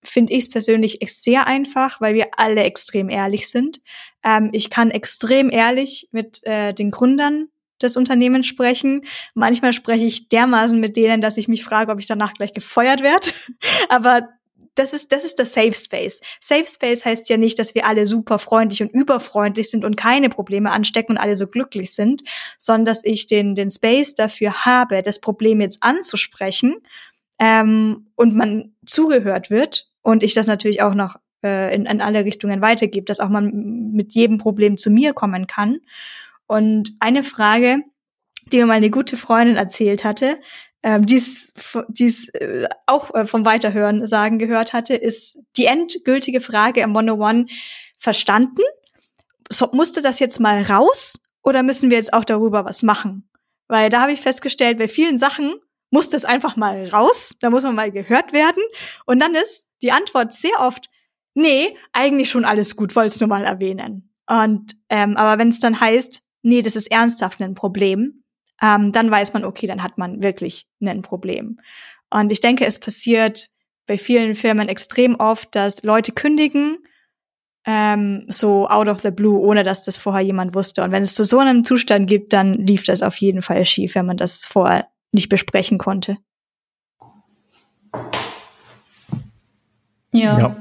finde ich es persönlich sehr einfach, weil wir alle extrem ehrlich sind. Ähm, ich kann extrem ehrlich mit äh, den Gründern des Unternehmens sprechen. Manchmal spreche ich dermaßen mit denen, dass ich mich frage, ob ich danach gleich gefeuert werde. Aber das ist, das ist der Safe Space. Safe Space heißt ja nicht, dass wir alle super freundlich und überfreundlich sind und keine Probleme anstecken und alle so glücklich sind, sondern dass ich den, den Space dafür habe, das Problem jetzt anzusprechen ähm, und man zugehört wird und ich das natürlich auch noch äh, in, in alle Richtungen weitergebe, dass auch man mit jedem Problem zu mir kommen kann. Und eine Frage, die mir mal eine gute Freundin erzählt hatte, ähm, dies, dies äh, auch äh, vom Weiterhören sagen gehört hatte, ist die endgültige Frage im 101 verstanden? So, musste das jetzt mal raus oder müssen wir jetzt auch darüber was machen? Weil da habe ich festgestellt, bei vielen Sachen muss das einfach mal raus, da muss man mal gehört werden. Und dann ist die Antwort sehr oft, nee, eigentlich schon alles gut, wollte es nur mal erwähnen. Und ähm, aber wenn es dann heißt, nee, das ist ernsthaft ein Problem, ähm, dann weiß man, okay, dann hat man wirklich ein Problem. Und ich denke, es passiert bei vielen Firmen extrem oft, dass Leute kündigen, ähm, so out of the blue, ohne dass das vorher jemand wusste. Und wenn es zu so einem Zustand gibt, dann lief das auf jeden Fall schief, wenn man das vorher nicht besprechen konnte. Ja. ja.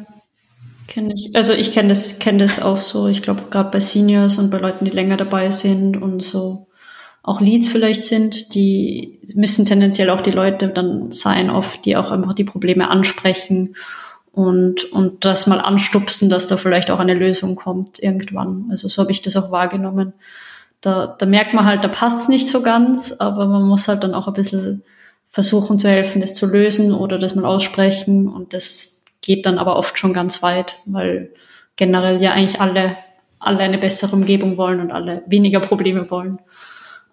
Kenne ich. Also ich kenne das, kenne das auch so. Ich glaube, gerade bei Seniors und bei Leuten, die länger dabei sind und so auch Leads vielleicht sind, die müssen tendenziell auch die Leute dann sein, oft, die auch einfach die Probleme ansprechen und, und das mal anstupsen, dass da vielleicht auch eine Lösung kommt irgendwann. Also so habe ich das auch wahrgenommen. Da, da merkt man halt, da passt es nicht so ganz, aber man muss halt dann auch ein bisschen versuchen zu helfen, das zu lösen oder das mal aussprechen und das geht dann aber oft schon ganz weit, weil generell ja eigentlich alle, alle eine bessere Umgebung wollen und alle weniger Probleme wollen.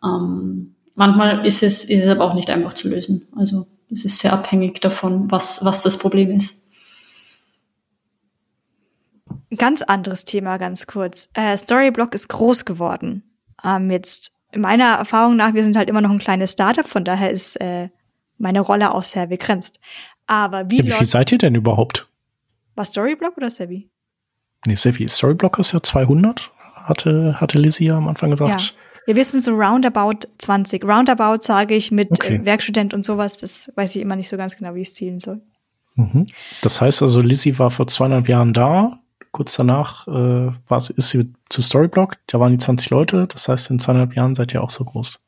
Ähm, manchmal ist es, ist es aber auch nicht einfach zu lösen. Also es ist sehr abhängig davon, was, was das Problem ist. Ganz anderes Thema, ganz kurz. Äh, Storyblock ist groß geworden. Ähm, jetzt meiner Erfahrung nach, wir sind halt immer noch ein kleines Startup, von daher ist äh, meine Rolle auch sehr begrenzt. Aber wie, ja, wie viel seid ihr denn überhaupt? War Storyblock oder Sevi? Nee, Sevi. Storyblock ist ja 200, hatte, hatte Lizzie ja am Anfang gesagt. Wir wissen so roundabout 20. Roundabout sage ich mit okay. äh, Werkstudent und sowas, das weiß ich immer nicht so ganz genau, wie ich es zielen soll. Mhm. Das heißt also, Lizzie war vor zweieinhalb Jahren da. Kurz danach äh, war, ist sie zu Storyblock. Da waren die 20 Leute. Das heißt, in zweieinhalb Jahren seid ihr auch so groß.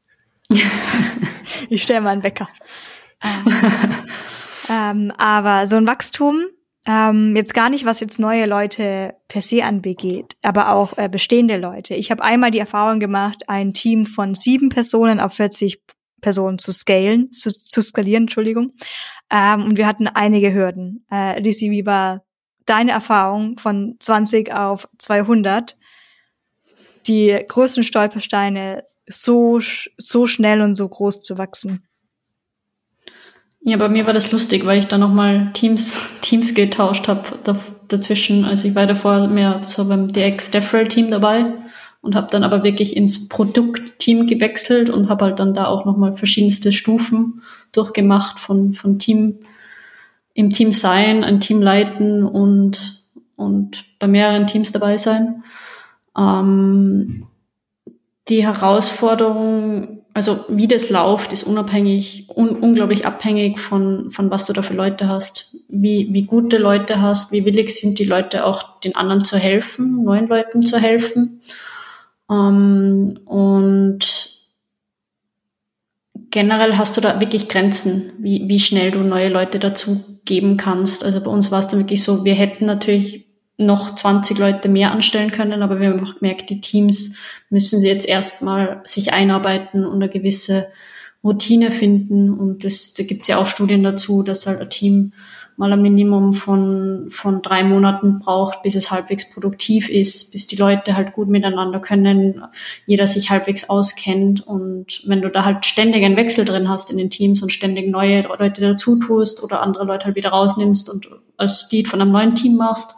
ich stelle mal einen Wecker. ähm, aber so ein Wachstum, ähm, jetzt gar nicht, was jetzt neue Leute per se anbegeht, aber auch äh, bestehende Leute. Ich habe einmal die Erfahrung gemacht, ein Team von sieben Personen auf 40 Personen zu scalen, zu, zu skalieren, Entschuldigung. Ähm, und wir hatten einige Hürden. Äh, Lizzie, wie war deine Erfahrung von 20 auf 200? Die größten Stolpersteine so, so schnell und so groß zu wachsen. Ja, bei mir war das lustig, weil ich da nochmal Teams, Teams getauscht habe dazwischen. Also ich war davor mehr so beim DX Deferral Team dabei und habe dann aber wirklich ins Produktteam gewechselt und habe halt dann da auch nochmal verschiedenste Stufen durchgemacht von, von Team, im Team sein, ein Team leiten und, und bei mehreren Teams dabei sein. Ähm, die Herausforderung also wie das läuft, ist unabhängig, un unglaublich abhängig von, von was du da für Leute hast, wie, wie gute Leute hast, wie willig sind die Leute auch den anderen zu helfen, neuen Leuten zu helfen. Ähm, und generell hast du da wirklich Grenzen, wie, wie schnell du neue Leute dazu geben kannst. Also bei uns war es dann wirklich so, wir hätten natürlich noch 20 Leute mehr anstellen können, aber wir haben auch gemerkt, die Teams müssen sie jetzt erstmal sich einarbeiten und eine gewisse Routine finden. Und das, da gibt es ja auch Studien dazu, dass halt ein Team mal ein Minimum von, von drei Monaten braucht, bis es halbwegs produktiv ist, bis die Leute halt gut miteinander können, jeder sich halbwegs auskennt. Und wenn du da halt ständig einen Wechsel drin hast in den Teams und ständig neue Leute dazu tust oder andere Leute halt wieder rausnimmst und als Lead von einem neuen Team machst,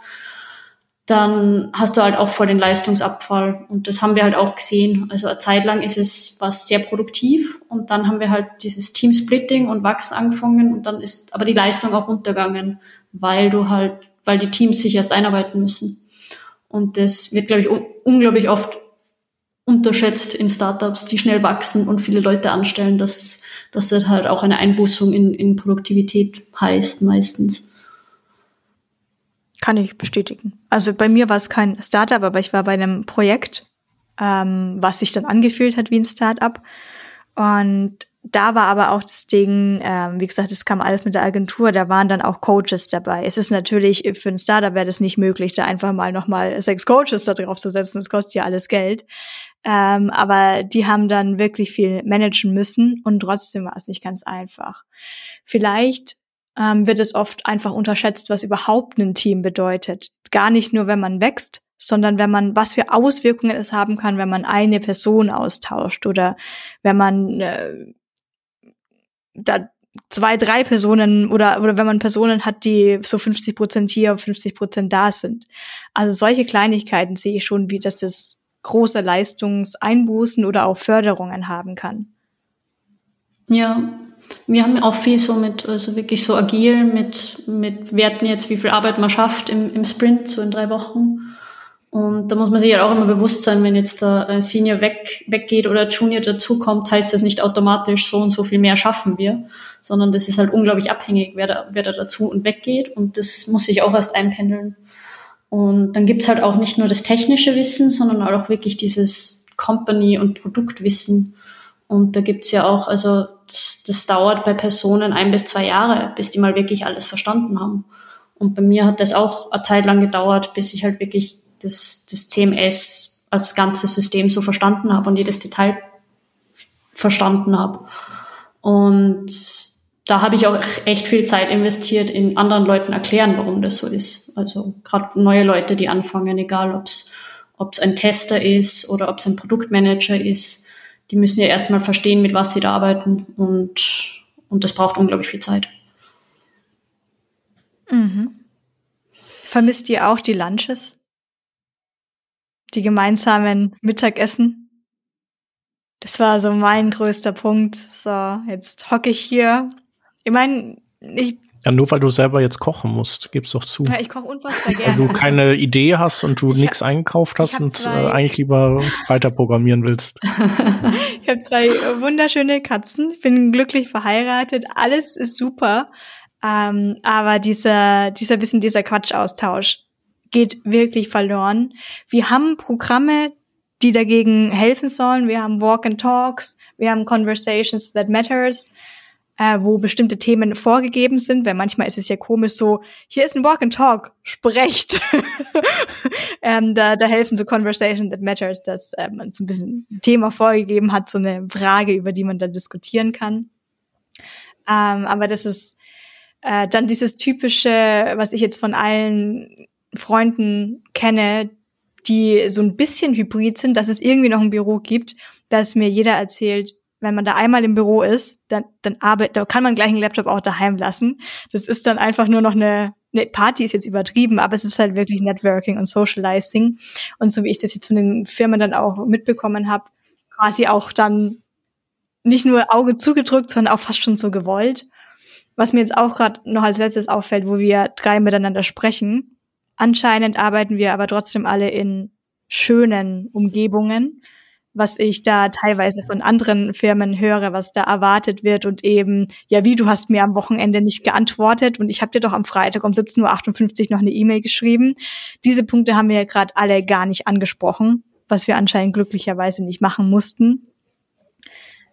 dann hast du halt auch voll den Leistungsabfall. Und das haben wir halt auch gesehen. Also eine Zeit lang ist es was sehr produktiv und dann haben wir halt dieses Teamsplitting und Wachsen angefangen und dann ist aber die Leistung auch untergegangen, weil du halt, weil die Teams sich erst einarbeiten müssen. Und das wird, glaube ich, un unglaublich oft unterschätzt in Startups, die schnell wachsen und viele Leute anstellen, dass, dass das halt auch eine Einbußung in, in Produktivität heißt meistens. Kann ich bestätigen. Also bei mir war es kein Startup, aber ich war bei einem Projekt, ähm, was sich dann angefühlt hat wie ein Startup. Und da war aber auch das Ding, ähm, wie gesagt, es kam alles mit der Agentur, da waren dann auch Coaches dabei. Es ist natürlich, für ein Startup wäre das nicht möglich, da einfach mal nochmal sechs Coaches da drauf zu setzen. Das kostet ja alles Geld. Ähm, aber die haben dann wirklich viel managen müssen und trotzdem war es nicht ganz einfach. Vielleicht ähm, wird es oft einfach unterschätzt, was überhaupt ein Team bedeutet. Gar nicht nur, wenn man wächst, sondern wenn man, was für Auswirkungen es haben kann, wenn man eine Person austauscht oder wenn man äh, da zwei, drei Personen oder, oder wenn man Personen hat, die so 50 Prozent hier, 50 Prozent da sind. Also solche Kleinigkeiten sehe ich schon, wie dass das große Leistungseinbußen oder auch Förderungen haben kann. Ja, wir haben auch viel so mit, also wirklich so agil mit, mit Werten jetzt, wie viel Arbeit man schafft im, im Sprint, so in drei Wochen. Und da muss man sich ja auch immer bewusst sein, wenn jetzt der Senior weg, weggeht oder Junior dazukommt, heißt das nicht automatisch so und so viel mehr schaffen wir, sondern das ist halt unglaublich abhängig, wer da, wer da dazu und weggeht. Und das muss sich auch erst einpendeln. Und dann gibt's halt auch nicht nur das technische Wissen, sondern auch wirklich dieses Company- und Produktwissen. Und da gibt's ja auch, also das, das dauert bei Personen ein bis zwei Jahre, bis die mal wirklich alles verstanden haben. Und bei mir hat das auch eine Zeit lang gedauert, bis ich halt wirklich das, das CMS als ganzes System so verstanden habe und jedes Detail verstanden habe. Und da habe ich auch echt viel Zeit investiert in anderen Leuten erklären, warum das so ist. Also gerade neue Leute, die anfangen, egal ob es ein Tester ist oder ob es ein Produktmanager ist die müssen ja erstmal verstehen, mit was sie da arbeiten und, und das braucht unglaublich viel Zeit. Mhm. Vermisst ihr auch die Lunches die gemeinsamen Mittagessen. Das war so mein größter Punkt. So, jetzt hocke ich hier. Ich meine, ich ja, nur weil du selber jetzt kochen musst, gib's doch zu. Ja, ich koche unfassbar gerne. Weil du keine Idee hast und du nichts eingekauft hast und äh, eigentlich lieber weiter programmieren willst. ich habe zwei wunderschöne Katzen. Ich bin glücklich verheiratet. Alles ist super. Ähm, aber dieser, dieser bisschen dieser Quatschaustausch geht wirklich verloren. Wir haben Programme, die dagegen helfen sollen. Wir haben Walk and Talks. Wir haben Conversations that matters äh, wo bestimmte Themen vorgegeben sind, weil manchmal ist es ja komisch so, hier ist ein Walk and Talk, sprecht. ähm, da, da helfen so Conversation that matters, dass äh, man so ein bisschen ein Thema vorgegeben hat, so eine Frage, über die man dann diskutieren kann. Ähm, aber das ist äh, dann dieses typische, was ich jetzt von allen Freunden kenne, die so ein bisschen hybrid sind, dass es irgendwie noch ein Büro gibt, dass mir jeder erzählt, wenn man da einmal im Büro ist, dann, dann arbeitet, da kann man gleich einen Laptop auch daheim lassen. Das ist dann einfach nur noch eine, eine Party ist jetzt übertrieben, aber es ist halt wirklich Networking und Socializing. Und so wie ich das jetzt von den Firmen dann auch mitbekommen habe, quasi auch dann nicht nur Auge zugedrückt, sondern auch fast schon so gewollt. Was mir jetzt auch gerade noch als letztes auffällt, wo wir drei miteinander sprechen. Anscheinend arbeiten wir aber trotzdem alle in schönen Umgebungen was ich da teilweise von anderen Firmen höre, was da erwartet wird und eben, ja, wie du hast mir am Wochenende nicht geantwortet und ich habe dir doch am Freitag um 17.58 Uhr noch eine E-Mail geschrieben. Diese Punkte haben wir ja gerade alle gar nicht angesprochen, was wir anscheinend glücklicherweise nicht machen mussten.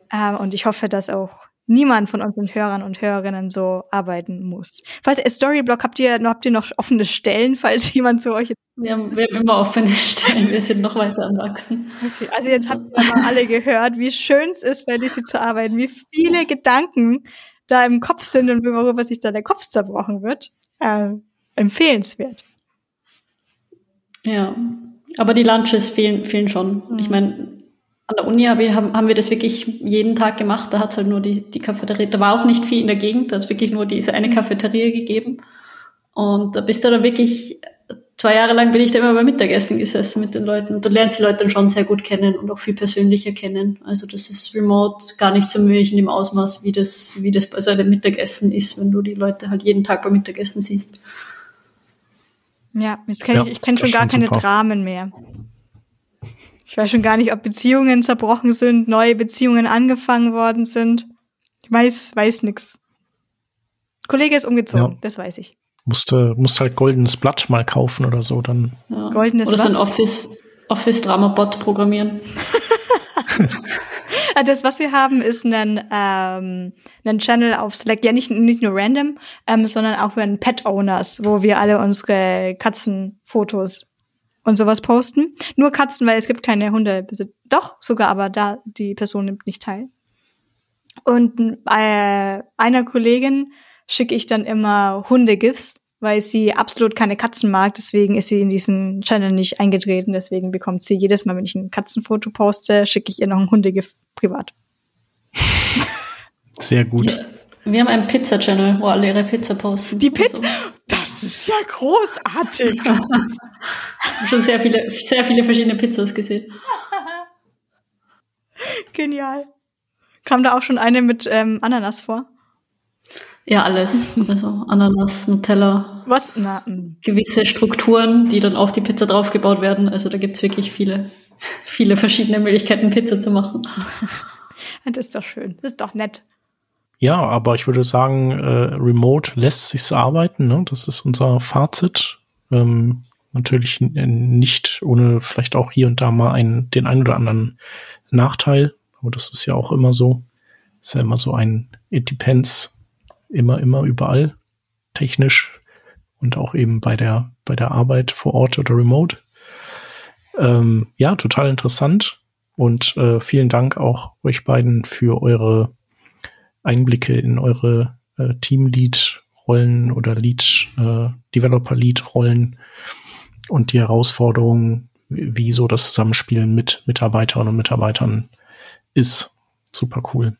Äh, und ich hoffe, dass auch niemand von unseren Hörern und Hörerinnen so arbeiten muss. Falls ihr Storyblock habt ihr noch, habt ihr noch offene Stellen, falls jemand zu euch wir haben, wir haben immer offene Stellen, wir sind noch weiter am Wachsen. Okay, also jetzt habt ihr mal alle gehört, wie schön es ist, bei Lissy zu arbeiten, wie viele Gedanken da im Kopf sind und worüber sich da der Kopf zerbrochen wird. Äh, empfehlenswert. Ja, aber die Lunches fehlen, fehlen schon. Mhm. Ich meine, an der Uni habe, haben, haben wir das wirklich jeden Tag gemacht. Da hat es halt nur die, die Cafeteria. Da war auch nicht viel in der Gegend. Da hat es wirklich nur diese eine Cafeteria gegeben. Und da bist du dann wirklich, zwei Jahre lang bin ich da immer beim Mittagessen gesessen mit den Leuten. Und du lernst die Leute dann schon sehr gut kennen und auch viel persönlicher kennen. Also das ist remote gar nicht so möglich in dem Ausmaß, wie das, wie das bei so einem Mittagessen ist, wenn du die Leute halt jeden Tag beim Mittagessen siehst. Ja, jetzt kenn ja, ich, ich kenne schon gar keine super. Dramen mehr. Ich weiß schon gar nicht, ob Beziehungen zerbrochen sind, neue Beziehungen angefangen worden sind. Ich weiß, weiß nix. Kollege ist umgezogen, ja. das weiß ich. Musste, musste halt goldenes Blatt mal kaufen oder so, dann. Ja. Goldenes Oder so ein Office, Office Drama Bot programmieren. das, was wir haben, ist ein, ähm, ein Channel auf Slack, ja nicht, nicht nur random, ähm, sondern auch für Pet Owners, wo wir alle unsere Katzenfotos und sowas posten. Nur Katzen, weil es gibt keine Hunde. Doch, sogar, aber da die Person nimmt nicht teil. Und äh, einer Kollegin schicke ich dann immer Hunde-GIFs, weil sie absolut keine Katzen mag. Deswegen ist sie in diesen Channel nicht eingetreten. Deswegen bekommt sie jedes Mal, wenn ich ein Katzenfoto poste, schicke ich ihr noch ein Hunde-GIF privat. Sehr gut. Wir haben einen Pizza-Channel, wo alle ihre Pizza posten. Die Pizza? So. Das ist ja großartig. schon sehr viele, sehr viele verschiedene Pizzas gesehen. Genial. Kam da auch schon eine mit ähm, Ananas vor? Ja, alles. Also Ananas, Nutella. Was? Na, mm. gewisse Strukturen, die dann auf die Pizza draufgebaut werden. Also da gibt's wirklich viele, viele verschiedene Möglichkeiten, Pizza zu machen. Das ist doch schön. Das ist doch nett. Ja, aber ich würde sagen, äh, remote lässt sich's arbeiten. Ne? Das ist unser Fazit. Ähm, natürlich nicht ohne vielleicht auch hier und da mal einen, den einen oder anderen Nachteil. Aber das ist ja auch immer so. Ist ja immer so ein It depends. Immer, immer überall. Technisch und auch eben bei der, bei der Arbeit vor Ort oder remote. Ähm, ja, total interessant. Und äh, vielen Dank auch euch beiden für eure Einblicke in eure äh, Teamlead-Rollen oder Lead, äh, Developer-Lead-Rollen und die Herausforderungen, wie, wie so das Zusammenspielen mit Mitarbeiterinnen und Mitarbeitern ist. Super cool.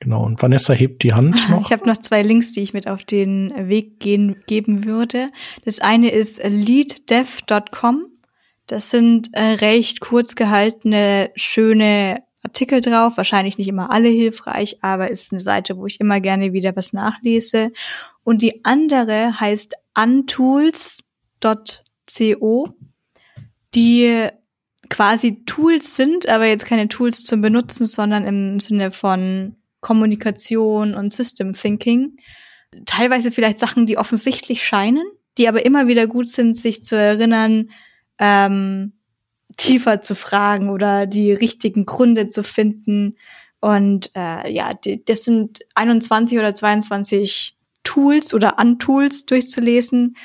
Genau. Und Vanessa hebt die Hand noch. Ich habe noch zwei Links, die ich mit auf den Weg gehen, geben würde. Das eine ist leaddev.com. Das sind äh, recht kurz gehaltene, schöne Artikel drauf. Wahrscheinlich nicht immer alle hilfreich, aber ist eine Seite, wo ich immer gerne wieder was nachlese. Und die andere heißt untools.co, die quasi Tools sind, aber jetzt keine Tools zum Benutzen, sondern im Sinne von Kommunikation und System Thinking. Teilweise vielleicht Sachen, die offensichtlich scheinen, die aber immer wieder gut sind, sich zu erinnern, ähm, tiefer zu fragen oder die richtigen Gründe zu finden. Und äh, ja, die, das sind 21 oder 22 Tools oder Untools durchzulesen.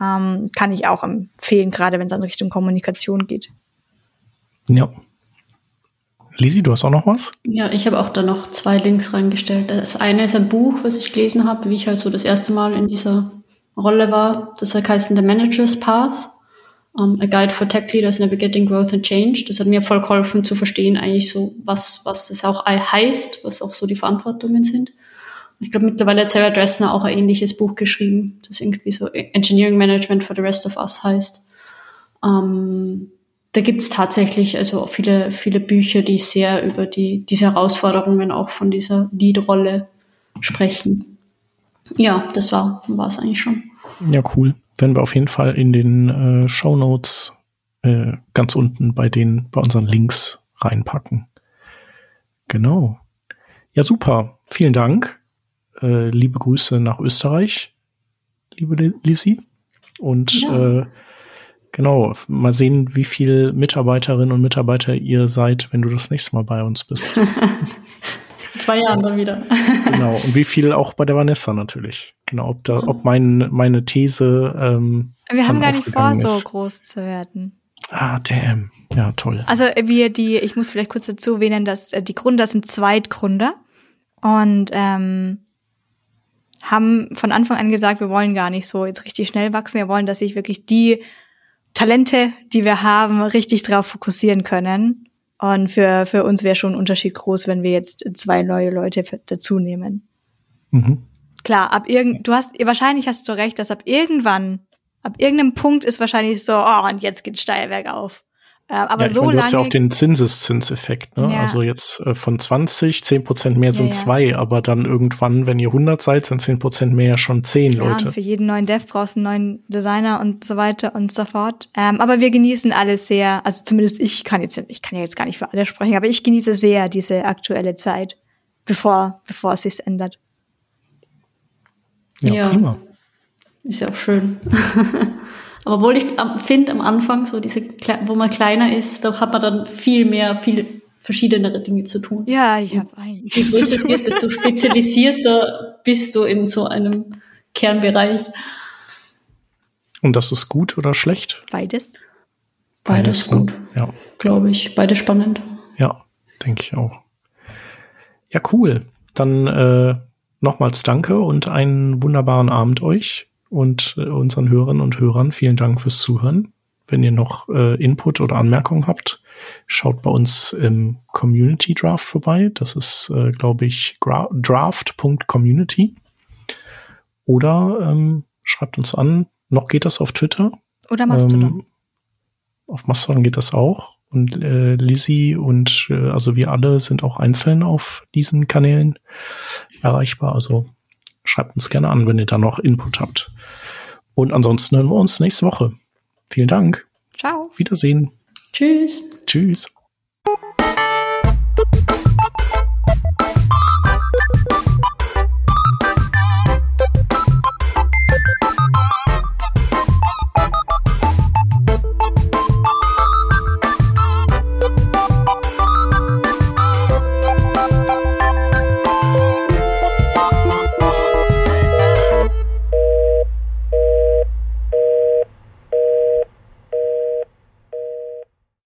Ähm, kann ich auch empfehlen, gerade wenn es in Richtung Kommunikation geht. Ja. Lisi, du hast auch noch was? Ja, ich habe auch da noch zwei Links reingestellt. Das eine ist ein Buch, was ich gelesen habe, wie ich halt so das erste Mal in dieser Rolle war. Das heißt The Manager's Path. Um, a Guide for Tech Leaders Navigating Growth and Change. Das hat mir voll geholfen zu verstehen, eigentlich so, was, was das auch heißt, was auch so die Verantwortungen sind. Ich glaube, mittlerweile hat Sarah Dressner auch ein ähnliches Buch geschrieben, das irgendwie so Engineering Management for the Rest of Us heißt. Um, da gibt's tatsächlich also viele, viele Bücher, die sehr über die, diese Herausforderungen auch von dieser Lead-Rolle sprechen. Ja, das war es eigentlich schon. Ja, cool. Werden wir auf jeden Fall in den äh, Show Notes äh, ganz unten bei den, bei unseren Links reinpacken. Genau. Ja, super. Vielen Dank. Äh, liebe Grüße nach Österreich, liebe Lisi. Und ja. äh, Genau, mal sehen, wie viel Mitarbeiterinnen und Mitarbeiter ihr seid, wenn du das nächste Mal bei uns bist. Zwei Jahren dann wieder. genau, und wie viel auch bei der Vanessa natürlich. Genau, ob da, ob mein, meine These. Ähm, Wir haben gar nicht vor, ist. so groß zu werden. Ah, damn. Ja, toll. Also wir die, ich muss vielleicht kurz dazu erwähnen, dass äh, die Gründer sind Zweitgründer und ähm, haben von Anfang an gesagt, wir wollen gar nicht so jetzt richtig schnell wachsen. Wir wollen, dass sich wirklich die Talente, die wir haben, richtig drauf fokussieren können. Und für, für uns wäre schon ein Unterschied groß, wenn wir jetzt zwei neue Leute dazu nehmen. Mhm. Klar, ab irgend, du hast, wahrscheinlich hast du recht, dass ab irgendwann, ab irgendeinem Punkt ist wahrscheinlich so, oh, und jetzt geht steil bergauf. Äh, aber ja, so meine, du hast ja auch den Zinseszinseffekt. Ne? Ja. Also jetzt äh, von 20, 10 Prozent mehr sind ja, zwei, aber dann irgendwann, wenn ihr 100 seid, sind 10 Prozent mehr schon 10 Leute. Und für jeden neuen Dev brauchst du einen neuen Designer und so weiter und so fort. Ähm, aber wir genießen alles sehr, also zumindest ich kann jetzt, ich kann ja jetzt gar nicht für alle sprechen, aber ich genieße sehr diese aktuelle Zeit, bevor, bevor es sich ändert. Ja, prima. Ist ja auch schön. Aber obwohl ich finde am Anfang, so diese, wo man kleiner ist, da hat man dann viel mehr, viel verschiedenere Dinge zu tun. Ja, ich habe eigentlich. Je größer es wird, desto spezialisierter bist du in so einem Kernbereich. Und das ist gut oder schlecht? Beides. Beides, Beides ne? gut. Ja. Glaube ich. Beides spannend. Ja, denke ich auch. Ja, cool. Dann äh, nochmals danke und einen wunderbaren Abend euch und äh, unseren Hörerinnen und Hörern vielen Dank fürs Zuhören. Wenn ihr noch äh, Input oder Anmerkungen habt, schaut bei uns im Community Draft vorbei. Das ist, äh, glaube ich, draft.community. Oder ähm, schreibt uns an. Noch geht das auf Twitter. Oder Mastodon. Ähm, auf Mastodon geht das auch. Und äh, Lizzie und äh, also wir alle sind auch einzeln auf diesen Kanälen erreichbar. Also schreibt uns gerne an, wenn ihr da noch Input habt. Und ansonsten hören wir uns nächste Woche. Vielen Dank. Ciao. Wiedersehen. Tschüss. Tschüss.